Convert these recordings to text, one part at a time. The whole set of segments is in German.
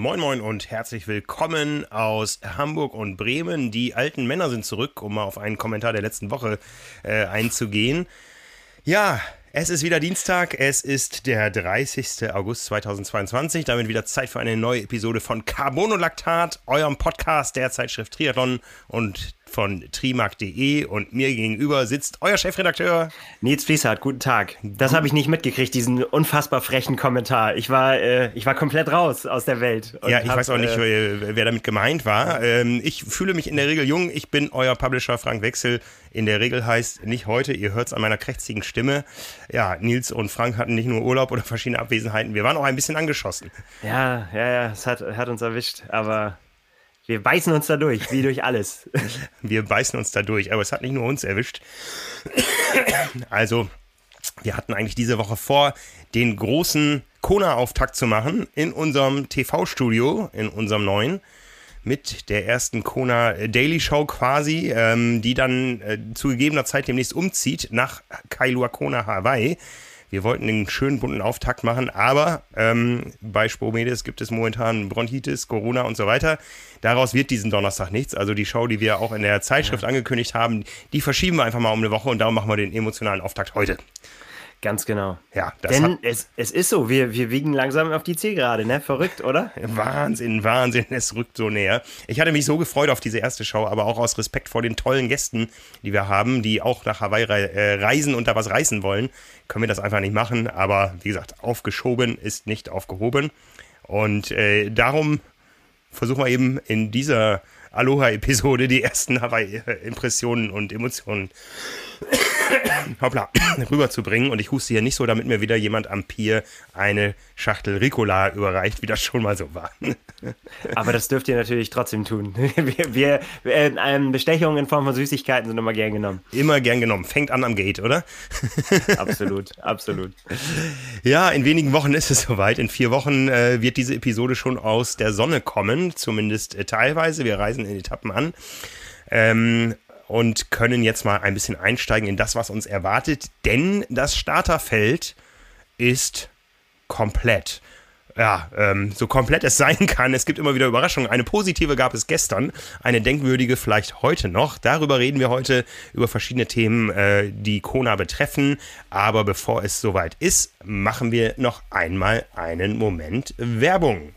Moin Moin und herzlich willkommen aus Hamburg und Bremen. Die alten Männer sind zurück, um mal auf einen Kommentar der letzten Woche äh, einzugehen. Ja, es ist wieder Dienstag, es ist der 30. August 2022, damit wieder Zeit für eine neue Episode von Carbonolactat, eurem Podcast der Zeitschrift Triathlon und von trimark.de und mir gegenüber sitzt euer Chefredakteur Nils Fließhardt. Guten Tag. Das habe ich nicht mitgekriegt, diesen unfassbar frechen Kommentar. Ich war, äh, ich war komplett raus aus der Welt. Ja, ich hab, weiß auch nicht, äh, wer damit gemeint war. Ähm, ich fühle mich in der Regel jung. Ich bin euer Publisher Frank Wechsel. In der Regel heißt nicht heute, ihr hört es an meiner krächzigen Stimme. Ja, Nils und Frank hatten nicht nur Urlaub oder verschiedene Abwesenheiten. Wir waren auch ein bisschen angeschossen. Ja, ja, ja, es hat, hat uns erwischt, aber wir beißen uns da durch, wie durch alles. Wir beißen uns da durch, aber es hat nicht nur uns erwischt. Also, wir hatten eigentlich diese Woche vor, den großen Kona-Auftakt zu machen in unserem TV-Studio, in unserem neuen, mit der ersten Kona Daily Show quasi, ähm, die dann äh, zu gegebener Zeit demnächst umzieht nach Kailua Kona, Hawaii. Wir wollten einen schönen bunten Auftakt machen, aber ähm, bei Spomedes gibt es momentan Bronchitis, Corona und so weiter. Daraus wird diesen Donnerstag nichts. Also die Show, die wir auch in der Zeitschrift ja. angekündigt haben, die verschieben wir einfach mal um eine Woche und darum machen wir den emotionalen Auftakt heute. Ganz genau. Ja, das Denn es, es ist so, wir, wir wiegen langsam auf die Zielgerade, ne? Verrückt, oder? Wahnsinn, Wahnsinn, es rückt so näher. Ich hatte mich so gefreut auf diese erste Show, aber auch aus Respekt vor den tollen Gästen, die wir haben, die auch nach Hawaii äh, reisen und da was reißen wollen, können wir das einfach nicht machen. Aber wie gesagt, aufgeschoben ist nicht aufgehoben. Und äh, darum versuchen wir eben in dieser Aloha-Episode die ersten Hawaii-Impressionen und Emotionen hoppla, rüberzubringen. Und ich huste hier nicht so, damit mir wieder jemand am Pier eine Schachtel Ricola überreicht, wie das schon mal so war. Aber das dürft ihr natürlich trotzdem tun. Wir, wir äh, Bestechungen in Form von Süßigkeiten sind immer gern genommen. Immer gern genommen. Fängt an am Gate, oder? Absolut, absolut. Ja, in wenigen Wochen ist es soweit. In vier Wochen äh, wird diese Episode schon aus der Sonne kommen, zumindest äh, teilweise. Wir reisen in Etappen an. Ähm, und können jetzt mal ein bisschen einsteigen in das, was uns erwartet, denn das Starterfeld ist komplett. Ja, ähm, so komplett es sein kann. Es gibt immer wieder Überraschungen. Eine positive gab es gestern, eine denkwürdige vielleicht heute noch. Darüber reden wir heute über verschiedene Themen, äh, die Kona betreffen. Aber bevor es soweit ist, machen wir noch einmal einen Moment Werbung.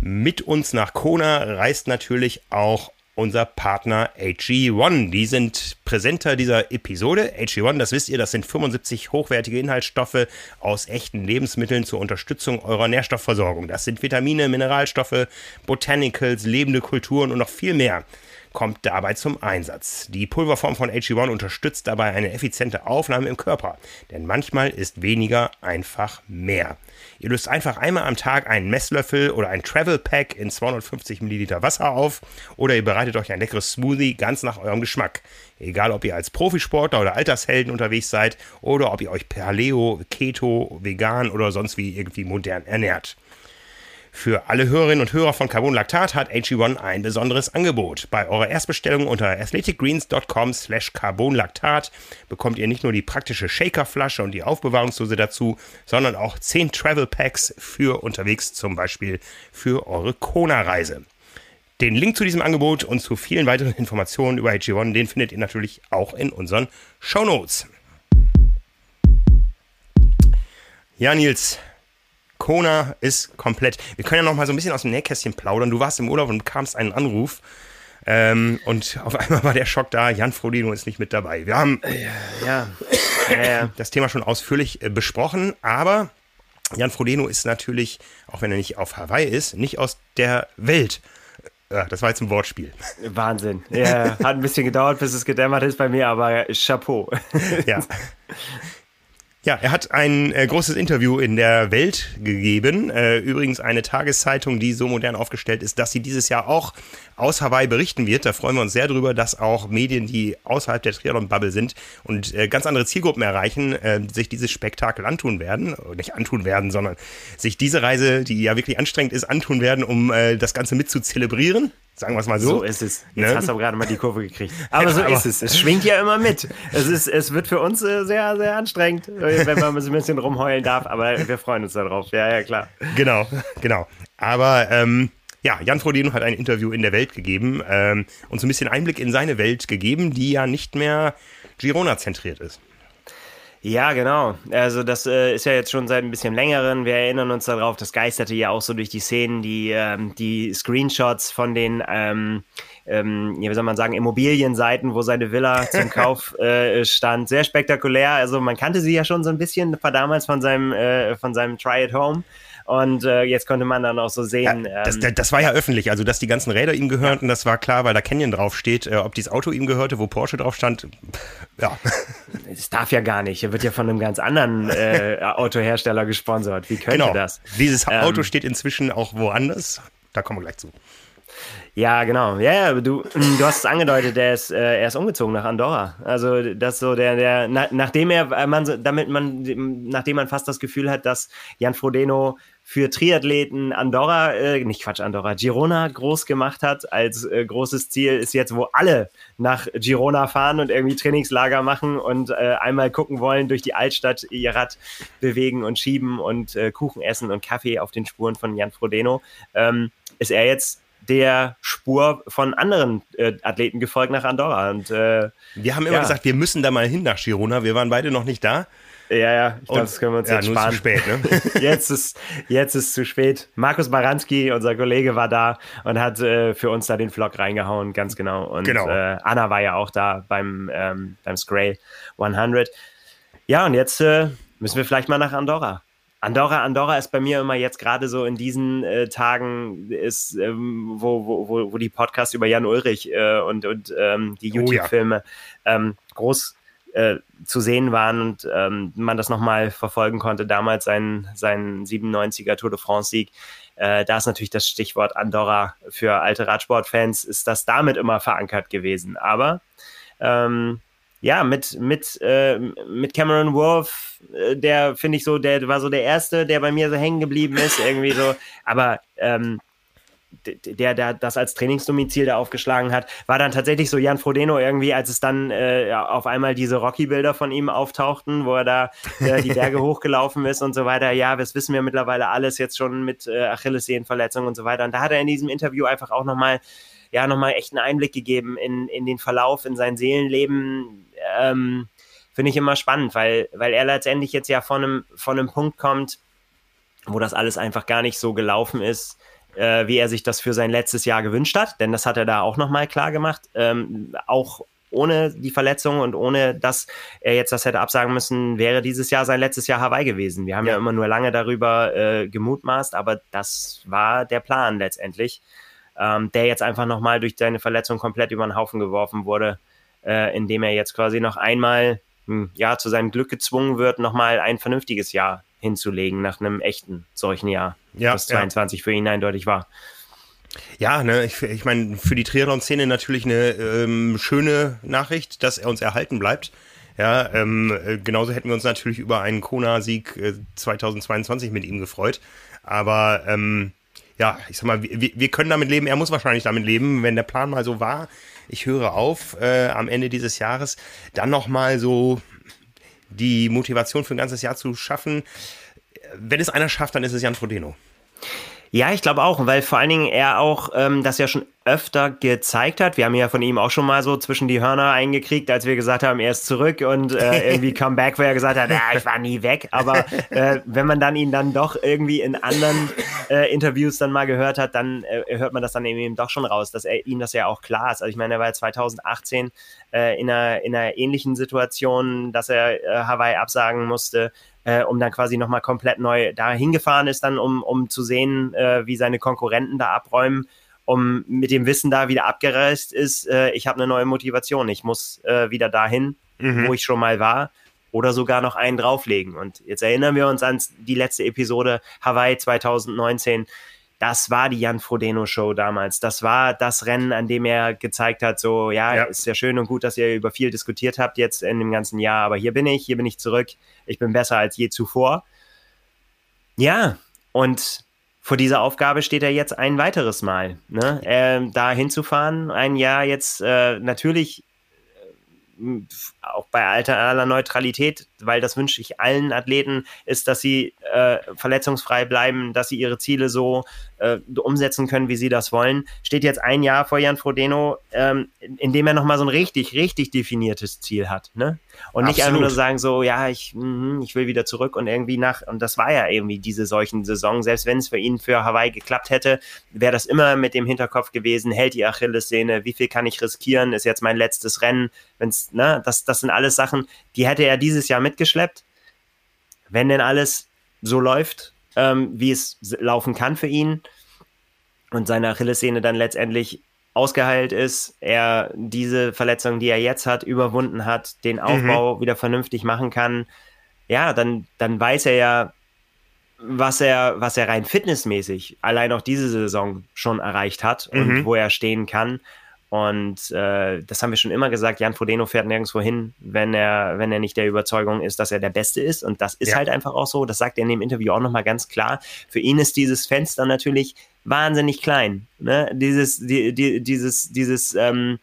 Mit uns nach Kona reist natürlich auch unser Partner AG1. Die sind Präsenter dieser Episode. AG1, das wisst ihr, das sind 75 hochwertige Inhaltsstoffe aus echten Lebensmitteln zur Unterstützung eurer Nährstoffversorgung. Das sind Vitamine, Mineralstoffe, Botanicals, lebende Kulturen und noch viel mehr kommt dabei zum Einsatz. Die Pulverform von AG1 unterstützt dabei eine effiziente Aufnahme im Körper, denn manchmal ist weniger einfach mehr. Ihr löst einfach einmal am Tag einen Messlöffel oder ein Travel Pack in 250 Milliliter Wasser auf oder ihr bereitet euch ein leckeres Smoothie ganz nach eurem Geschmack. Egal, ob ihr als Profisportler oder Altershelden unterwegs seid oder ob ihr euch Paleo, Keto, vegan oder sonst wie irgendwie modern ernährt. Für alle Hörerinnen und Hörer von Carbon Lactat hat AG1 ein besonderes Angebot. Bei eurer Erstbestellung unter athleticgreens.com slash carbonlactat bekommt ihr nicht nur die praktische Shakerflasche und die Aufbewahrungsdose dazu, sondern auch 10 Travel Packs für unterwegs, zum Beispiel für eure Kona-Reise. Den Link zu diesem Angebot und zu vielen weiteren Informationen über AG1, den findet ihr natürlich auch in unseren Show Notes. Ja, Nils, Kona ist komplett. Wir können ja noch mal so ein bisschen aus dem Nähkästchen plaudern. Du warst im Urlaub und kamst einen Anruf. Ähm, und auf einmal war der Schock da, Jan Frodeno ist nicht mit dabei. Wir haben ja, ja. das Thema schon ausführlich äh, besprochen, aber Jan Frodeno ist natürlich, auch wenn er nicht auf Hawaii ist, nicht aus der Welt. Ja, das war jetzt ein Wortspiel. Wahnsinn. Ja, hat ein bisschen gedauert, bis es gedämmert ist bei mir, aber Chapeau. Ja. Ja, er hat ein äh, großes Interview in der Welt gegeben. Äh, übrigens eine Tageszeitung, die so modern aufgestellt ist, dass sie dieses Jahr auch aus Hawaii berichten wird. Da freuen wir uns sehr drüber, dass auch Medien, die außerhalb der Triathlon-Bubble sind und äh, ganz andere Zielgruppen erreichen, äh, sich dieses Spektakel antun werden. Nicht antun werden, sondern sich diese Reise, die ja wirklich anstrengend ist, antun werden, um äh, das Ganze mit zu zelebrieren. Sagen wir es mal so. So ist es. Jetzt ne? hast du aber gerade mal die Kurve gekriegt. Aber so aber ist es. Es schwingt ja immer mit. Es, ist, es wird für uns äh, sehr, sehr anstrengend, wenn man ein bisschen rumheulen darf. Aber wir freuen uns darauf. Ja, ja, klar. Genau, genau. Aber ähm, ja, Jan Frodeno hat ein Interview in der Welt gegeben ähm, und so ein bisschen Einblick in seine Welt gegeben, die ja nicht mehr Girona zentriert ist. Ja, genau. Also das äh, ist ja jetzt schon seit ein bisschen längeren. Wir erinnern uns darauf, das geisterte ja auch so durch die Szenen, die, ähm, die Screenshots von den, ähm, ähm, wie soll man sagen, Immobilienseiten, wo seine Villa zum Kauf äh, stand. Sehr spektakulär. Also man kannte sie ja schon so ein bisschen damals von seinem, äh, von seinem Try at Home. Und äh, jetzt konnte man dann auch so sehen. Ja, das, ähm, das, war ja öffentlich, also dass die ganzen Räder ihm gehörten, ja. das war klar, weil da Canyon draufsteht. Äh, ob dieses Auto ihm gehörte, wo Porsche drauf stand, ja. Das darf ja gar nicht. Er wird ja von einem ganz anderen äh, Autohersteller gesponsert. Wie könnte genau. das? Dieses Auto ähm, steht inzwischen auch woanders. Da kommen wir gleich zu. Ja, genau. Ja, ja du, du hast es angedeutet, er ist, äh, er ist umgezogen nach Andorra. Also das so der, der, na, nachdem er, äh, man, damit man, nachdem man fast das Gefühl hat, dass Jan Frodeno für Triathleten Andorra, äh, nicht Quatsch, Andorra, Girona groß gemacht hat als äh, großes Ziel, ist jetzt, wo alle nach Girona fahren und irgendwie Trainingslager machen und äh, einmal gucken wollen, durch die Altstadt ihr Rad bewegen und schieben und äh, Kuchen essen und Kaffee auf den Spuren von Jan Frodeno. Ähm, ist er jetzt der Spur von anderen äh, Athleten gefolgt nach Andorra. Und, äh, wir haben immer ja. gesagt, wir müssen da mal hin nach Girona. Wir waren beide noch nicht da. Ja, ja, ich glaube, das können wir uns ja, jetzt sparen. Zu spät, ne? jetzt ist jetzt ist zu spät. Markus Baranski, unser Kollege, war da und hat äh, für uns da den Vlog reingehauen, ganz genau. Und genau. Äh, Anna war ja auch da beim ähm, beim Scray 100. Ja, und jetzt äh, müssen wir vielleicht mal nach Andorra. Andorra, Andorra ist bei mir immer jetzt gerade so in diesen äh, Tagen, ist, ähm, wo, wo, wo die Podcasts über Jan Ulrich äh, und, und ähm, die YouTube-Filme oh, ja. ähm, groß äh, zu sehen waren und ähm, man das nochmal verfolgen konnte. Damals sein, sein 97er Tour de France-Sieg. Äh, da ist natürlich das Stichwort Andorra für alte Radsportfans, ist das damit immer verankert gewesen. Aber ähm, ja, mit, mit, äh, mit Cameron Wolf, äh, der finde ich so, der war so der Erste, der bei mir so hängen geblieben ist, irgendwie so. Aber ähm, der, der das als Trainingsdomizil da aufgeschlagen hat, war dann tatsächlich so Jan Frodeno irgendwie, als es dann äh, auf einmal diese Rocky-Bilder von ihm auftauchten, wo er da äh, die Berge hochgelaufen ist und so weiter. Ja, das wissen wir mittlerweile alles jetzt schon mit äh, Achillessehnenverletzungen und so weiter. Und da hat er in diesem Interview einfach auch nochmal ja, nochmal echt einen Einblick gegeben in, in den Verlauf, in sein Seelenleben. Ähm, Finde ich immer spannend, weil, weil er letztendlich jetzt ja von einem, von einem Punkt kommt, wo das alles einfach gar nicht so gelaufen ist, äh, wie er sich das für sein letztes Jahr gewünscht hat. Denn das hat er da auch nochmal klar gemacht. Ähm, auch ohne die Verletzung und ohne dass er jetzt das hätte absagen müssen, wäre dieses Jahr sein letztes Jahr Hawaii gewesen. Wir haben ja, ja immer nur lange darüber äh, gemutmaßt, aber das war der Plan letztendlich ähm, der jetzt einfach nochmal durch seine Verletzung komplett über den Haufen geworfen wurde, äh, indem er jetzt quasi noch einmal hm, ja, zu seinem Glück gezwungen wird, nochmal ein vernünftiges Jahr hinzulegen nach einem echten solchen Jahr, ja, das 22 ja. für ihn eindeutig war. Ja, ne, ich, ich meine, für die Triathlon-Szene natürlich eine ähm, schöne Nachricht, dass er uns erhalten bleibt. Ja, ähm, äh, genauso hätten wir uns natürlich über einen Kona-Sieg äh, 2022 mit ihm gefreut. Aber ähm, ja, ich sag mal, wir, wir können damit leben, er muss wahrscheinlich damit leben, wenn der Plan mal so war, ich höre auf äh, am Ende dieses Jahres, dann nochmal so die Motivation für ein ganzes Jahr zu schaffen. Wenn es einer schafft, dann ist es Jan Frodeno. Ja, ich glaube auch, weil vor allen Dingen er auch ähm, das ja schon öfter gezeigt hat. Wir haben ja von ihm auch schon mal so zwischen die Hörner eingekriegt, als wir gesagt haben, er ist zurück und äh, irgendwie Comeback, wo er gesagt hat, ah, ich war nie weg. Aber äh, wenn man dann ihn dann doch irgendwie in anderen äh, Interviews dann mal gehört hat, dann äh, hört man das dann eben doch schon raus, dass er ihm das ja auch klar ist. Also ich meine, er war 2018 äh, in, einer, in einer ähnlichen Situation, dass er äh, Hawaii absagen musste äh, um dann quasi nochmal komplett neu da hingefahren ist, dann um, um zu sehen, äh, wie seine Konkurrenten da abräumen, um mit dem Wissen da wieder abgereist ist, äh, ich habe eine neue Motivation, ich muss äh, wieder dahin, mhm. wo ich schon mal war oder sogar noch einen drauflegen. Und jetzt erinnern wir uns an die letzte Episode Hawaii 2019 das war die Jan Frodeno Show damals. Das war das Rennen, an dem er gezeigt hat, so, ja, ja, ist ja schön und gut, dass ihr über viel diskutiert habt jetzt in dem ganzen Jahr, aber hier bin ich, hier bin ich zurück. Ich bin besser als je zuvor. Ja, und vor dieser Aufgabe steht er jetzt ein weiteres Mal. Ne? Äh, da hinzufahren, ein Jahr jetzt äh, natürlich auch bei alter aller Neutralität, weil das wünsche ich allen Athleten, ist, dass sie äh, verletzungsfrei bleiben, dass sie ihre Ziele so äh, umsetzen können, wie sie das wollen. Steht jetzt ein Jahr vor Jan Frodeno, ähm, in dem er nochmal so ein richtig, richtig definiertes Ziel hat. Ne? Und nicht Absolut. einfach nur sagen, so, ja, ich, mh, ich will wieder zurück und irgendwie nach, und das war ja irgendwie diese solchen Saison, selbst wenn es für ihn für Hawaii geklappt hätte, wäre das immer mit dem Hinterkopf gewesen, hält die Achillessehne, wie viel kann ich riskieren, ist jetzt mein letztes Rennen, wenn's, ne, das, das sind alles Sachen, die hätte er dieses Jahr mitgeschleppt. Wenn denn alles so läuft, ähm, wie es laufen kann für ihn und seine Achillessehne dann letztendlich ausgeheilt ist, er diese Verletzung, die er jetzt hat, überwunden hat, den Aufbau mhm. wieder vernünftig machen kann, ja, dann, dann weiß er ja, was er, was er rein fitnessmäßig allein auch diese Saison schon erreicht hat und mhm. wo er stehen kann. Und äh, das haben wir schon immer gesagt, Jan Frodeno fährt nirgendwo hin, wenn er, wenn er nicht der Überzeugung ist, dass er der Beste ist. Und das ist ja. halt einfach auch so. Das sagt er in dem Interview auch nochmal ganz klar. Für ihn ist dieses Fenster natürlich wahnsinnig klein. Ne? Dieses, die, die, dieses, dieses, ähm,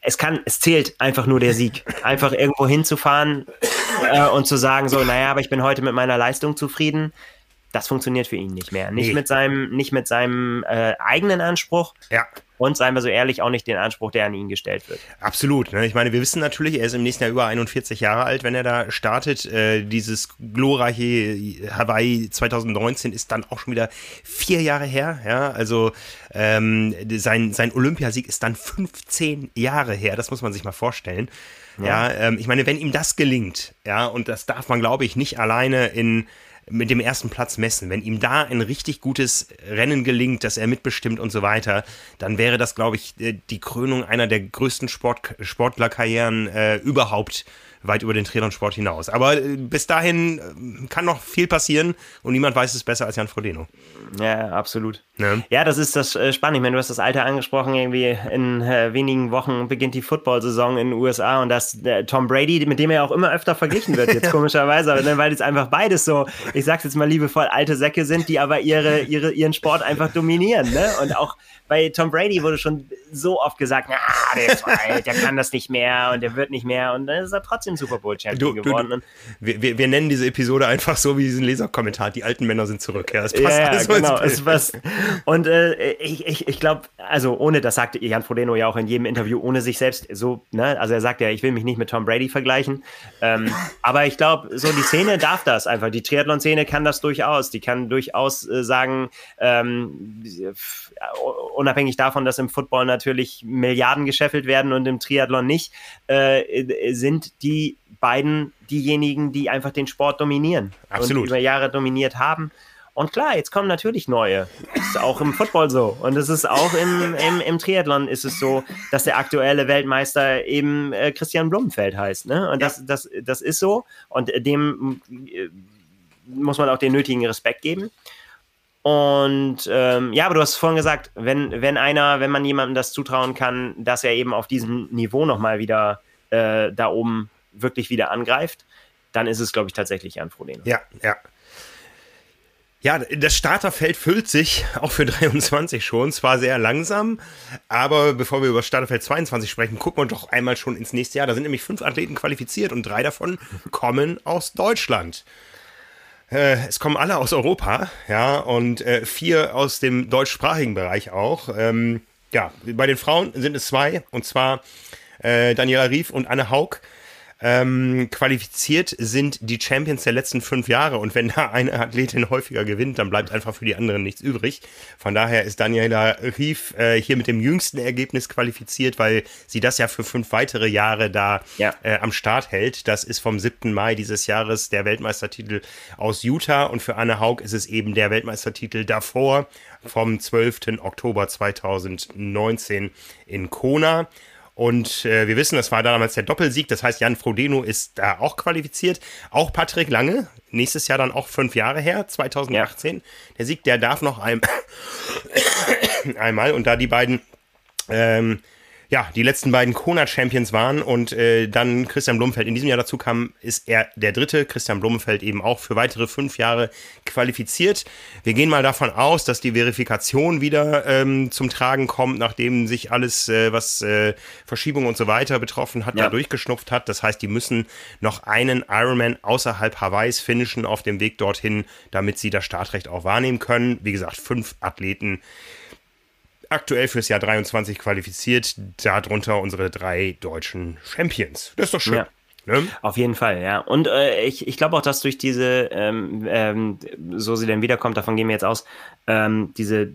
es kann, es zählt einfach nur der Sieg. Einfach irgendwo hinzufahren äh, und zu sagen, so, naja, aber ich bin heute mit meiner Leistung zufrieden das funktioniert für ihn nicht mehr. Nicht nee. mit seinem, nicht mit seinem äh, eigenen Anspruch. Ja. Und seien wir so ehrlich, auch nicht den Anspruch, der an ihn gestellt wird. Absolut. Ne? Ich meine, wir wissen natürlich, er ist im nächsten Jahr über 41 Jahre alt, wenn er da startet. Äh, dieses glorreiche Hawaii 2019 ist dann auch schon wieder vier Jahre her. Ja, also ähm, sein, sein Olympiasieg ist dann 15 Jahre her. Das muss man sich mal vorstellen. Ja, ja ähm, ich meine, wenn ihm das gelingt, ja, und das darf man, glaube ich, nicht alleine in mit dem ersten Platz messen. Wenn ihm da ein richtig gutes Rennen gelingt, dass er mitbestimmt und so weiter, dann wäre das, glaube ich, äh, die Krönung einer der größten Sport Sportlerkarrieren äh, überhaupt weit über den Triathlon-Sport hinaus. Aber äh, bis dahin äh, kann noch viel passieren und niemand weiß es besser als Jan Frodeno. Ja, absolut. Ne? Ja, das ist das äh, Spannende. Ich meine, du hast das Alter angesprochen, irgendwie in äh, wenigen Wochen beginnt die Football-Saison in den USA und das äh, Tom Brady, mit dem er auch immer öfter verglichen wird, jetzt komischerweise, aber, weil es einfach beides so, ich sag's jetzt mal liebevoll, alte Säcke sind, die aber ihre, ihre, ihren Sport einfach dominieren. Ne? Und auch bei Tom Brady wurde schon so oft gesagt, ah, der ist alt, der kann das nicht mehr und der wird nicht mehr und dann ist er trotzdem Super Bowl Champion du, geworden. Du, du, wir, wir, wir, nennen diese Episode einfach so wie diesen Leserkommentar, die alten Männer sind zurück. Ja, das passt ja, ja genau. Es passt. Und äh, ich, ich, ich glaube, also ohne, das sagte Jan Frodeno ja auch in jedem Interview, ohne sich selbst so, ne, also er sagt ja, ich will mich nicht mit Tom Brady vergleichen, ähm, aber ich glaube, so die Szene darf das einfach, die Triathlon-Szene kann das durchaus, die kann durchaus äh, sagen, ähm, unabhängig davon, dass im Football natürlich Milliarden gescheffelt werden und im Triathlon nicht, äh, sind die beiden diejenigen, die einfach den Sport dominieren Absolut. und über Jahre dominiert haben. Und klar, jetzt kommen natürlich neue. Das ist auch im Football so. Und es ist auch im, im, im, Triathlon ist es so, dass der aktuelle Weltmeister eben äh, Christian Blumenfeld heißt. Ne? Und das, das, das ist so. Und dem äh, muss man auch den nötigen Respekt geben. Und ähm, ja, aber du hast vorhin gesagt, wenn, wenn einer, wenn man jemandem das zutrauen kann, dass er eben auf diesem Niveau nochmal wieder äh, da oben wirklich wieder angreift, dann ist es, glaube ich, tatsächlich Jan Frodeno. Ja, ja. Ja, das Starterfeld füllt sich auch für 23 schon, zwar sehr langsam, aber bevor wir über Starterfeld 22 sprechen, gucken wir doch einmal schon ins nächste Jahr. Da sind nämlich fünf Athleten qualifiziert und drei davon kommen aus Deutschland. Äh, es kommen alle aus Europa, ja, und äh, vier aus dem deutschsprachigen Bereich auch. Ähm, ja, bei den Frauen sind es zwei, und zwar äh, Daniela Rief und Anne Haug. Ähm, qualifiziert sind die Champions der letzten fünf Jahre und wenn da eine Athletin häufiger gewinnt, dann bleibt einfach für die anderen nichts übrig. Von daher ist Daniela Rief äh, hier mit dem jüngsten Ergebnis qualifiziert, weil sie das ja für fünf weitere Jahre da ja. äh, am Start hält. Das ist vom 7. Mai dieses Jahres der Weltmeistertitel aus Utah und für Anne Haug ist es eben der Weltmeistertitel davor vom 12. Oktober 2019 in Kona. Und äh, wir wissen, das war damals der Doppelsieg. Das heißt, Jan Frodeno ist da auch qualifiziert. Auch Patrick Lange, nächstes Jahr dann auch fünf Jahre her, 2018. Ja. Der Sieg, der darf noch ein einmal. Und da die beiden ähm, ja, die letzten beiden Kona-Champions waren und äh, dann Christian Blumenfeld in diesem Jahr dazu kam, ist er der dritte. Christian Blumenfeld eben auch für weitere fünf Jahre qualifiziert. Wir gehen mal davon aus, dass die Verifikation wieder ähm, zum Tragen kommt, nachdem sich alles, äh, was äh, Verschiebung und so weiter betroffen hat, ja. da durchgeschnupft hat. Das heißt, die müssen noch einen Ironman außerhalb Hawaiis finishen auf dem Weg dorthin, damit sie das Startrecht auch wahrnehmen können. Wie gesagt, fünf Athleten aktuell fürs Jahr 23 qualifiziert, darunter unsere drei deutschen Champions. Das ist doch schön. Ja. Ne? Auf jeden Fall, ja. Und äh, ich, ich glaube auch, dass durch diese, ähm, ähm, so sie denn wiederkommt, davon gehen wir jetzt aus, ähm, diese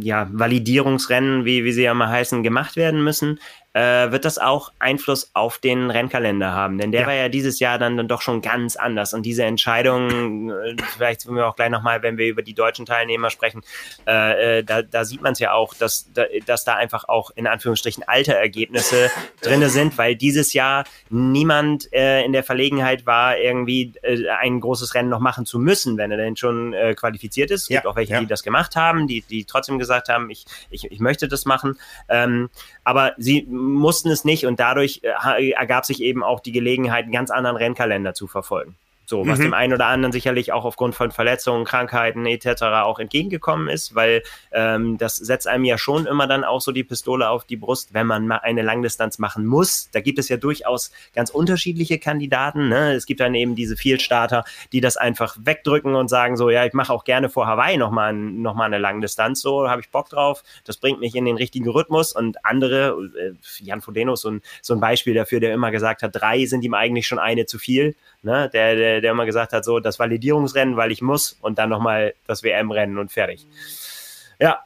ja, Validierungsrennen, wie, wie sie ja mal heißen, gemacht werden müssen äh, wird das auch Einfluss auf den Rennkalender haben. Denn der ja. war ja dieses Jahr dann, dann doch schon ganz anders. Und diese Entscheidung, äh, vielleicht sind wir auch gleich nochmal, wenn wir über die deutschen Teilnehmer sprechen, äh, äh da, da sieht man es ja auch, dass, dass da einfach auch in Anführungsstrichen alte Ergebnisse drinne sind, weil dieses Jahr niemand äh, in der Verlegenheit war, irgendwie äh, ein großes Rennen noch machen zu müssen, wenn er denn schon qualifiziert ist. Es ja. gibt auch welche, ja. die das gemacht haben, die, die trotzdem gesagt haben, ich, ich, ich möchte das machen. Ähm, aber sie mussten es nicht und dadurch äh, ergab sich eben auch die Gelegenheit, einen ganz anderen Rennkalender zu verfolgen. So, was mhm. dem einen oder anderen sicherlich auch aufgrund von Verletzungen, Krankheiten etc. auch entgegengekommen ist, weil ähm, das setzt einem ja schon immer dann auch so die Pistole auf die Brust, wenn man mal eine Langdistanz machen muss. Da gibt es ja durchaus ganz unterschiedliche Kandidaten. Ne? Es gibt dann eben diese Vielstarter, die das einfach wegdrücken und sagen so, ja, ich mache auch gerne vor Hawaii nochmal noch mal eine Langdistanz, so habe ich Bock drauf, das bringt mich in den richtigen Rhythmus und andere, äh, Jan Frodeno ist so ein, so ein Beispiel dafür, der immer gesagt hat, drei sind ihm eigentlich schon eine zu viel ne, der, der, der immer gesagt hat, so das Validierungsrennen, weil ich muss und dann nochmal das WM-Rennen und fertig. Ja,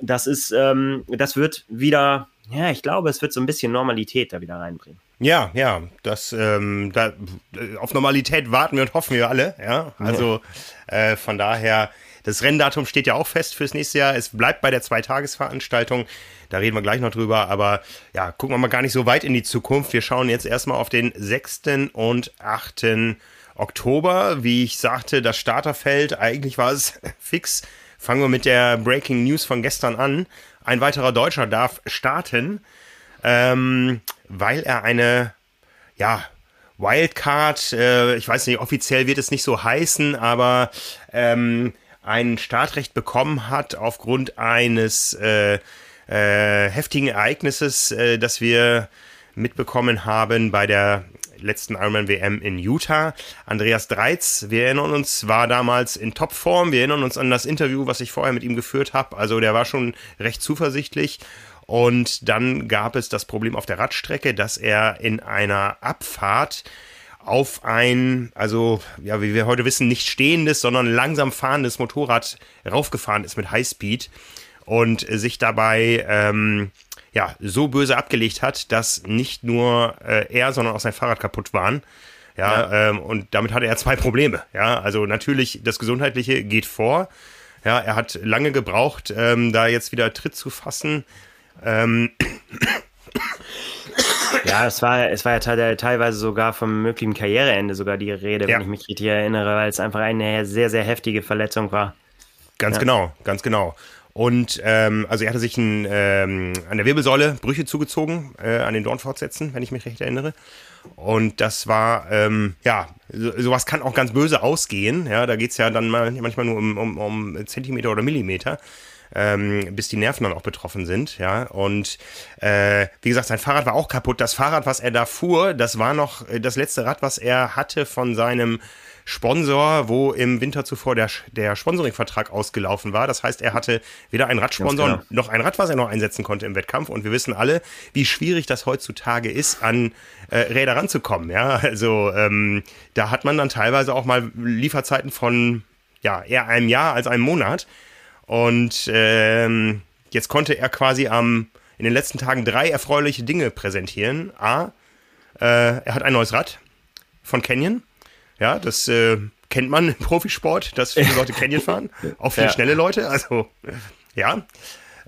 das ist, ähm, das wird wieder, ja, ich glaube, es wird so ein bisschen Normalität da wieder reinbringen. Ja, ja, das, ähm, da, auf Normalität warten wir und hoffen wir alle, ja. Also äh, von daher, das Renndatum steht ja auch fest fürs nächste Jahr. Es bleibt bei der Zweitagesveranstaltung. Da reden wir gleich noch drüber. Aber ja, gucken wir mal gar nicht so weit in die Zukunft. Wir schauen jetzt erstmal auf den 6. und 8. Oktober. Wie ich sagte, das Starterfeld, eigentlich war es fix. Fangen wir mit der Breaking News von gestern an. Ein weiterer Deutscher darf starten, ähm, weil er eine, ja, Wildcard, äh, ich weiß nicht, offiziell wird es nicht so heißen, aber ähm, ein Startrecht bekommen hat aufgrund eines äh, äh, heftigen Ereignisses, äh, das wir mitbekommen haben bei der letzten Ironman WM in Utah. Andreas Dreiz, wir erinnern uns, war damals in Topform. Wir erinnern uns an das Interview, was ich vorher mit ihm geführt habe. Also der war schon recht zuversichtlich. Und dann gab es das Problem auf der Radstrecke, dass er in einer Abfahrt auf ein, also ja, wie wir heute wissen, nicht stehendes, sondern langsam fahrendes Motorrad raufgefahren ist mit Highspeed und sich dabei ähm, ja so böse abgelegt hat, dass nicht nur äh, er, sondern auch sein Fahrrad kaputt waren. Ja, ja. Ähm, und damit hatte er zwei Probleme. Ja, also natürlich das Gesundheitliche geht vor. Ja, er hat lange gebraucht, ähm, da jetzt wieder Tritt zu fassen. Ähm, ja, es war, es war ja teilweise sogar vom möglichen Karriereende sogar die Rede, ja. wenn ich mich richtig erinnere, weil es einfach eine sehr, sehr heftige Verletzung war. Ganz ja. genau, ganz genau. Und ähm, also er hatte sich ein, ähm, an der Wirbelsäule Brüche zugezogen, äh, an den Dornfortsätzen, wenn ich mich recht erinnere. Und das war, ähm, ja, so, sowas kann auch ganz böse ausgehen. Ja, da geht's ja dann mal, manchmal nur um, um, um Zentimeter oder Millimeter. Ähm, bis die Nerven dann auch betroffen sind, ja. Und äh, wie gesagt, sein Fahrrad war auch kaputt. Das Fahrrad, was er da fuhr, das war noch äh, das letzte Rad, was er hatte von seinem Sponsor, wo im Winter zuvor der, der Sponsoringvertrag ausgelaufen war. Das heißt, er hatte weder einen Radsponsor genau. noch ein Rad, was er noch einsetzen konnte im Wettkampf. Und wir wissen alle, wie schwierig das heutzutage ist, an äh, Räder ranzukommen. Ja, also ähm, da hat man dann teilweise auch mal Lieferzeiten von ja eher einem Jahr als einem Monat. Und ähm, jetzt konnte er quasi am in den letzten Tagen drei erfreuliche Dinge präsentieren. A, äh, er hat ein neues Rad von Canyon. Ja, das äh, kennt man im Profisport, dass viele Leute Canyon fahren. Auch viele ja. schnelle Leute. Also, ja.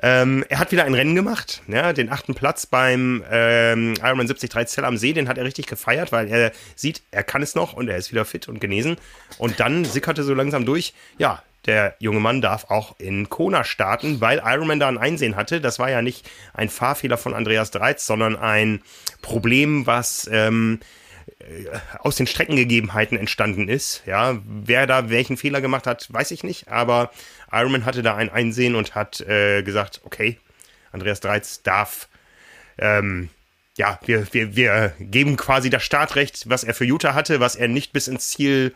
Ähm, er hat wieder ein Rennen gemacht, ja, den achten Platz beim ähm, Ironman 73 Zell am See, den hat er richtig gefeiert, weil er sieht, er kann es noch und er ist wieder fit und genesen. Und dann sickerte so langsam durch, ja, der junge Mann darf auch in Kona starten, weil Ironman da ein Einsehen hatte. Das war ja nicht ein Fahrfehler von Andreas Dreiz, sondern ein Problem, was ähm, äh, aus den Streckengegebenheiten entstanden ist. Ja, wer da welchen Fehler gemacht hat, weiß ich nicht, aber Ironman hatte da ein Einsehen und hat äh, gesagt, okay, Andreas Dreiz darf ähm, ja, wir, wir, wir geben quasi das Startrecht, was er für Utah hatte, was er nicht bis ins Ziel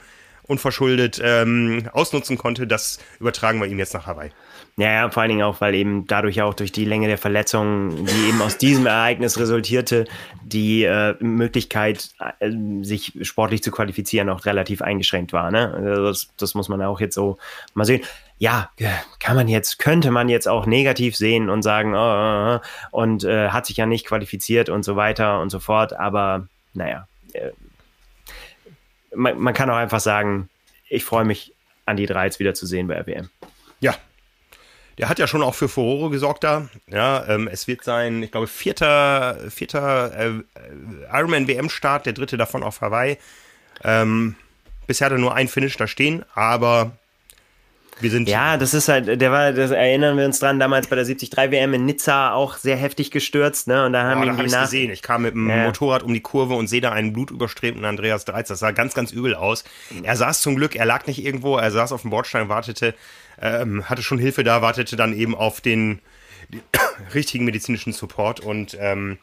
unverschuldet ähm, ausnutzen konnte, das übertragen wir ihm jetzt nach Hawaii. Ja, ja, vor allen Dingen auch, weil eben dadurch auch durch die Länge der Verletzungen, die eben aus diesem Ereignis resultierte, die äh, Möglichkeit, äh, sich sportlich zu qualifizieren, auch relativ eingeschränkt war. Ne? Also das, das muss man auch jetzt so mal sehen ja, kann man jetzt, könnte man jetzt auch negativ sehen und sagen, oh, und äh, hat sich ja nicht qualifiziert und so weiter und so fort, aber naja, man, man, kann auch einfach sagen, ich freue mich, an die drei jetzt wieder zu sehen bei RWM. Ja. Der hat ja schon auch für Furore gesorgt da. Ja, ähm, es wird sein, ich glaube, vierter, vierter äh, Ironman WM-Start, der dritte davon auf Hawaii. Ähm, bisher hat er nur ein Finish da stehen, aber wir sind ja, das ist halt, der war, das erinnern wir uns dran, damals bei der 73 WM in Nizza auch sehr heftig gestürzt, ne? Und da haben oh, ihn da die hab gesehen. Ich kam mit dem ja. Motorrad um die Kurve und sehe da einen blutüberstrebten Andreas Dreiz. Das sah ganz, ganz übel aus. Er saß zum Glück, er lag nicht irgendwo, er saß auf dem Bordstein, wartete, ähm, hatte schon Hilfe da, wartete dann eben auf den, den richtigen medizinischen Support und ähm,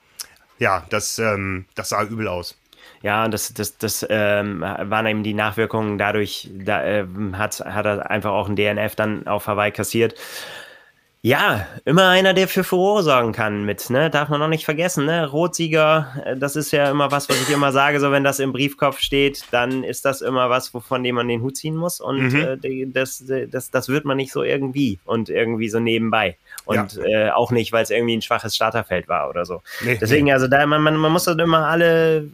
ja, das, ähm, das sah übel aus. Ja, das, das, das ähm, waren eben die Nachwirkungen. Dadurch da, äh, hat, hat er einfach auch ein DNF dann auf Hawaii kassiert. Ja, immer einer, der für Furore sorgen kann mit, ne? Darf man noch nicht vergessen, ne? Rotsieger, äh, das ist ja immer was, was ich immer sage, so wenn das im Briefkopf steht, dann ist das immer was, von dem man den Hut ziehen muss und mhm. äh, das, das, das wird man nicht so irgendwie und irgendwie so nebenbei. Und ja. äh, auch nicht, weil es irgendwie ein schwaches Starterfeld war oder so. Nee, Deswegen, nee. also da, man, man, man muss dann immer alle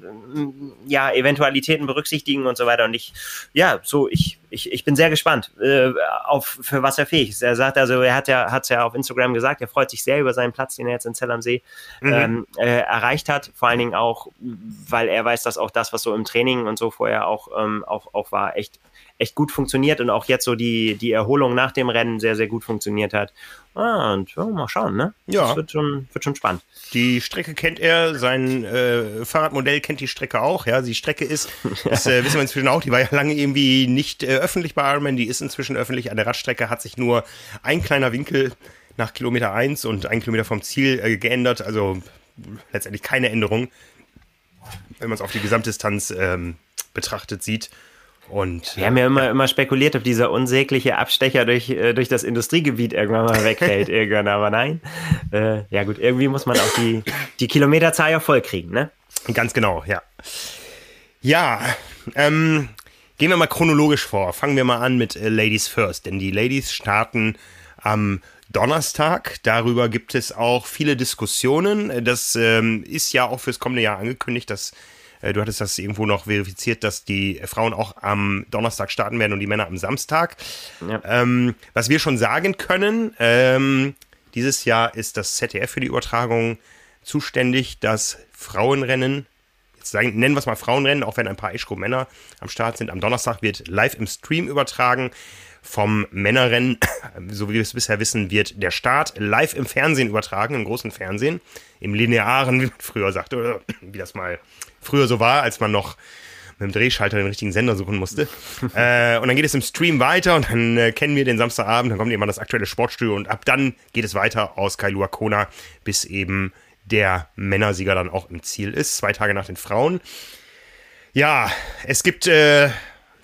ja, Eventualitäten berücksichtigen und so weiter. Und ich, ja, so, ich, ich, ich bin sehr gespannt, äh, auf für was er fähig ist. Er sagt also, er hat ja, hat's ja auf Instagram gesagt, er freut sich sehr über seinen Platz, den er jetzt in Zell am See mhm. ähm, äh, erreicht hat. Vor allen Dingen auch, weil er weiß, dass auch das, was so im Training und so vorher auch, ähm, auch, auch war, echt echt gut funktioniert und auch jetzt so die, die Erholung nach dem Rennen sehr, sehr gut funktionioniert hat. Ah, und ja, mal schauen, ne? Ja. Das wird schon, wird schon spannend. Die Strecke kennt er, sein äh, Fahrradmodell kennt die Strecke auch, ja. Die Strecke ist, das äh, wissen wir inzwischen auch, die war ja lange irgendwie nicht äh, öffentlich bei Ironman, die ist inzwischen öffentlich. An der Radstrecke hat sich nur ein kleiner Winkel nach Kilometer 1 und ein Kilometer vom Ziel äh, geändert, also letztendlich keine Änderung, wenn man es auf die Gesamtdistanz ähm, betrachtet sieht. Und, Wir haben ja immer, immer spekuliert, ob dieser unsägliche Abstecher durch, äh, durch das Industriegebiet irgendwann mal wegfällt. irgendwann, aber nein. Äh, ja gut, irgendwie muss man auch die, die Kilometerzahl ja voll kriegen, ne? Ganz genau, ja. Ja, ähm, gehen wir mal chronologisch vor. Fangen wir mal an mit äh, Ladies First, denn die Ladies starten am Donnerstag. Darüber gibt es auch viele Diskussionen. Das ähm, ist ja auch fürs kommende Jahr angekündigt, dass äh, du hattest das irgendwo noch verifiziert, dass die Frauen auch am Donnerstag starten werden und die Männer am Samstag. Ja. Ähm, was wir schon sagen können, ähm, dieses Jahr ist das ZDF für die Übertragung zuständig. Das Frauenrennen, sagen, nennen wir es mal Frauenrennen, auch wenn ein paar Age-Group-Männer am Start sind, am Donnerstag wird live im Stream übertragen. Vom Männerrennen, so wie wir es bisher wissen, wird der Start live im Fernsehen übertragen, im großen Fernsehen, im linearen, wie man früher sagte, oder wie das mal früher so war, als man noch mit dem Drehschalter den richtigen Sender suchen musste. äh, und dann geht es im Stream weiter und dann äh, kennen wir den Samstagabend, dann kommt immer das aktuelle Sportstudio und ab dann geht es weiter aus Kailua Kona, bis eben der Männersieger dann auch im Ziel ist, zwei Tage nach den Frauen. Ja, es gibt, äh,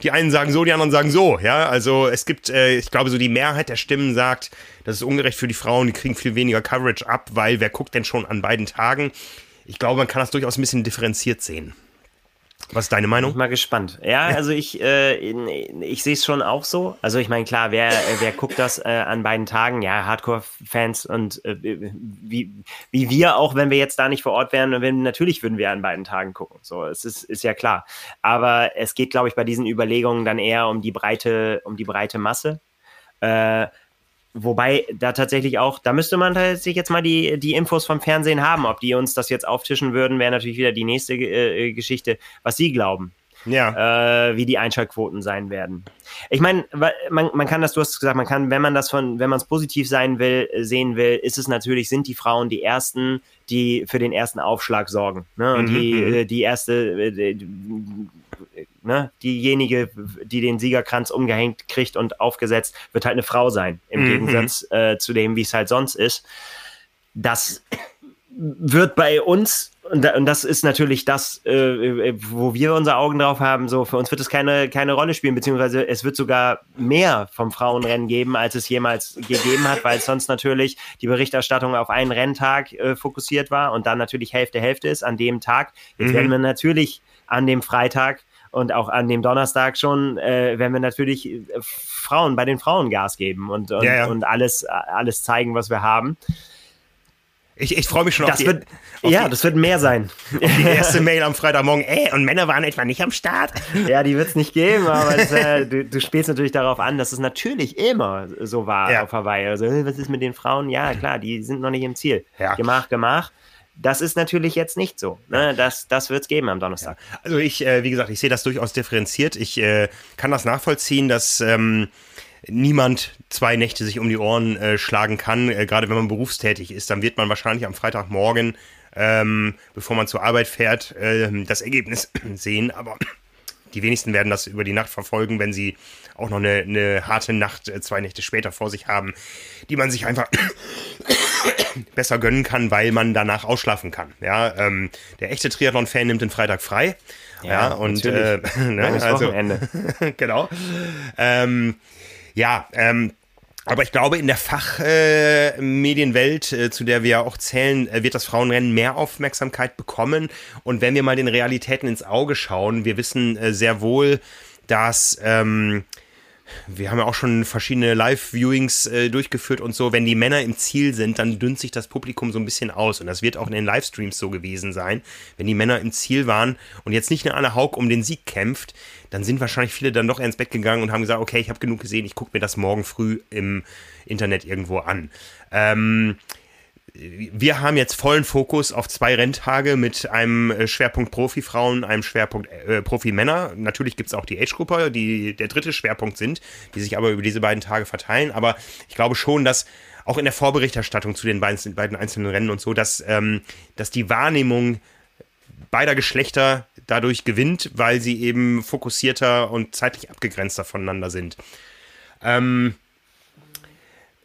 die einen sagen so, die anderen sagen so, ja, also es gibt, äh, ich glaube so die Mehrheit der Stimmen sagt, das ist ungerecht für die Frauen, die kriegen viel weniger Coverage ab, weil wer guckt denn schon an beiden Tagen? ich glaube, man kann das durchaus ein bisschen differenziert sehen. Was ist deine Meinung? Ich bin mal gespannt. Ja, also ich, äh, ich sehe es schon auch so. Also ich meine, klar, wer, wer guckt das äh, an beiden Tagen? Ja, Hardcore-Fans und äh, wie, wie wir auch, wenn wir jetzt da nicht vor Ort wären, wenn, natürlich würden wir an beiden Tagen gucken. So, es ist, ist ja klar. Aber es geht, glaube ich, bei diesen Überlegungen dann eher um die breite, um die breite Masse. Äh, Wobei da tatsächlich auch, da müsste man sich jetzt mal die, die Infos vom Fernsehen haben. Ob die uns das jetzt auftischen würden, wäre natürlich wieder die nächste äh, Geschichte, was sie glauben. ja. äh, wie die Einschaltquoten sein werden. Ich meine, man, man kann das, du hast gesagt, man kann, wenn man das von, wenn man es positiv sein will, sehen will, ist es natürlich, sind die Frauen die ersten, die für den ersten Aufschlag sorgen. Ne? Und mhm. die, mhm. Äh, die erste, äh, ne? diejenige, die den Siegerkranz umgehängt kriegt und aufgesetzt, wird halt eine Frau sein, im mhm. Gegensatz äh, zu dem, wie es halt sonst ist. Das wird bei uns und, das ist natürlich das, äh, wo wir unsere Augen drauf haben. So, für uns wird es keine, keine Rolle spielen, beziehungsweise es wird sogar mehr vom Frauenrennen geben, als es jemals gegeben hat, weil sonst natürlich die Berichterstattung auf einen Renntag äh, fokussiert war und dann natürlich Hälfte Hälfte ist an dem Tag. Jetzt mhm. werden wir natürlich an dem Freitag und auch an dem Donnerstag schon äh, werden wir natürlich äh, Frauen bei den Frauen Gas geben und, und, ja, ja. und alles, alles zeigen, was wir haben. Ich, ich freue mich schon das auf die, wird, auf Ja, die, das wird mehr sein. die erste Mail am Freitagmorgen. Ey, und Männer waren etwa nicht am Start. Ja, die wird es nicht geben, aber es, äh, du, du, spielst natürlich darauf an, dass es natürlich immer so war ja. auf Hawaii. Also, was ist mit den Frauen? Ja, klar, die sind noch nicht im Ziel. Ja. Gemach, gemach. Das ist natürlich jetzt nicht so. Ne? Das, das wird es geben am Donnerstag. Ja. Also ich, äh, wie gesagt, ich sehe das durchaus differenziert. Ich äh, kann das nachvollziehen, dass ähm, niemand zwei Nächte sich um die Ohren äh, schlagen kann. Äh, gerade wenn man berufstätig ist, dann wird man wahrscheinlich am Freitagmorgen, ähm, bevor man zur Arbeit fährt, äh, das Ergebnis sehen. Aber die wenigsten werden das über die Nacht verfolgen, wenn sie auch noch eine, eine harte Nacht äh, zwei Nächte später vor sich haben, die man sich einfach besser gönnen kann, weil man danach ausschlafen kann. Ja, ähm, der echte Triathlon-Fan nimmt den Freitag frei. Ja, ja und äh, ne, also Wochenende. genau. Ähm, ja, ähm, aber ich glaube, in der Fachmedienwelt, äh, äh, zu der wir ja auch zählen, äh, wird das Frauenrennen mehr Aufmerksamkeit bekommen. Und wenn wir mal den Realitäten ins Auge schauen, wir wissen äh, sehr wohl, dass ähm, wir haben ja auch schon verschiedene Live-Viewings äh, durchgeführt und so. Wenn die Männer im Ziel sind, dann dünnt sich das Publikum so ein bisschen aus. Und das wird auch in den Livestreams so gewesen sein. Wenn die Männer im Ziel waren und jetzt nicht eine Anne Haug um den Sieg kämpft, dann sind wahrscheinlich viele dann doch ins Bett gegangen und haben gesagt, okay, ich habe genug gesehen, ich gucke mir das morgen früh im Internet irgendwo an. Ähm, wir haben jetzt vollen Fokus auf zwei Renntage mit einem äh, Schwerpunkt Profi-Frauen, einem Schwerpunkt äh, Profi-Männer. Natürlich gibt es auch die Age-Gruppe, die der dritte Schwerpunkt sind, die sich aber über diese beiden Tage verteilen. Aber ich glaube schon, dass auch in der Vorberichterstattung zu den beiden, beiden einzelnen Rennen und so, dass, ähm, dass die Wahrnehmung beider Geschlechter dadurch gewinnt, weil sie eben fokussierter und zeitlich abgegrenzter voneinander sind. Ähm,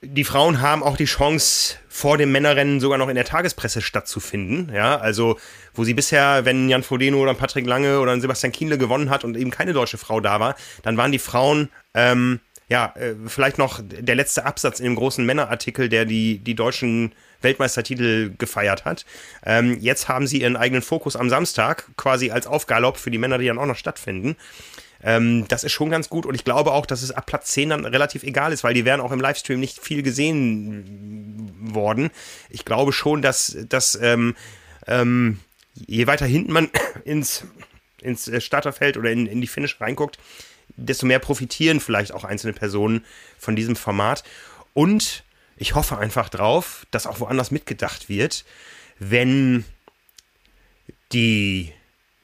die Frauen haben auch die Chance, vor dem Männerrennen sogar noch in der Tagespresse stattzufinden. Ja, also, wo sie bisher, wenn Jan Frodeno oder Patrick Lange oder Sebastian Kienle gewonnen hat und eben keine deutsche Frau da war, dann waren die Frauen, ähm, ja, äh, vielleicht noch der letzte Absatz in dem großen Männerartikel, der die, die deutschen Weltmeistertitel gefeiert hat. Ähm, jetzt haben sie ihren eigenen Fokus am Samstag, quasi als Aufgalopp für die Männer, die dann auch noch stattfinden. Ähm, das ist schon ganz gut und ich glaube auch, dass es ab Platz 10 dann relativ egal ist, weil die wären auch im Livestream nicht viel gesehen worden. Ich glaube schon, dass, dass ähm, ähm, je weiter hinten man ins, ins Starterfeld oder in, in die Finish reinguckt, desto mehr profitieren vielleicht auch einzelne Personen von diesem Format. Und ich hoffe einfach drauf, dass auch woanders mitgedacht wird, wenn die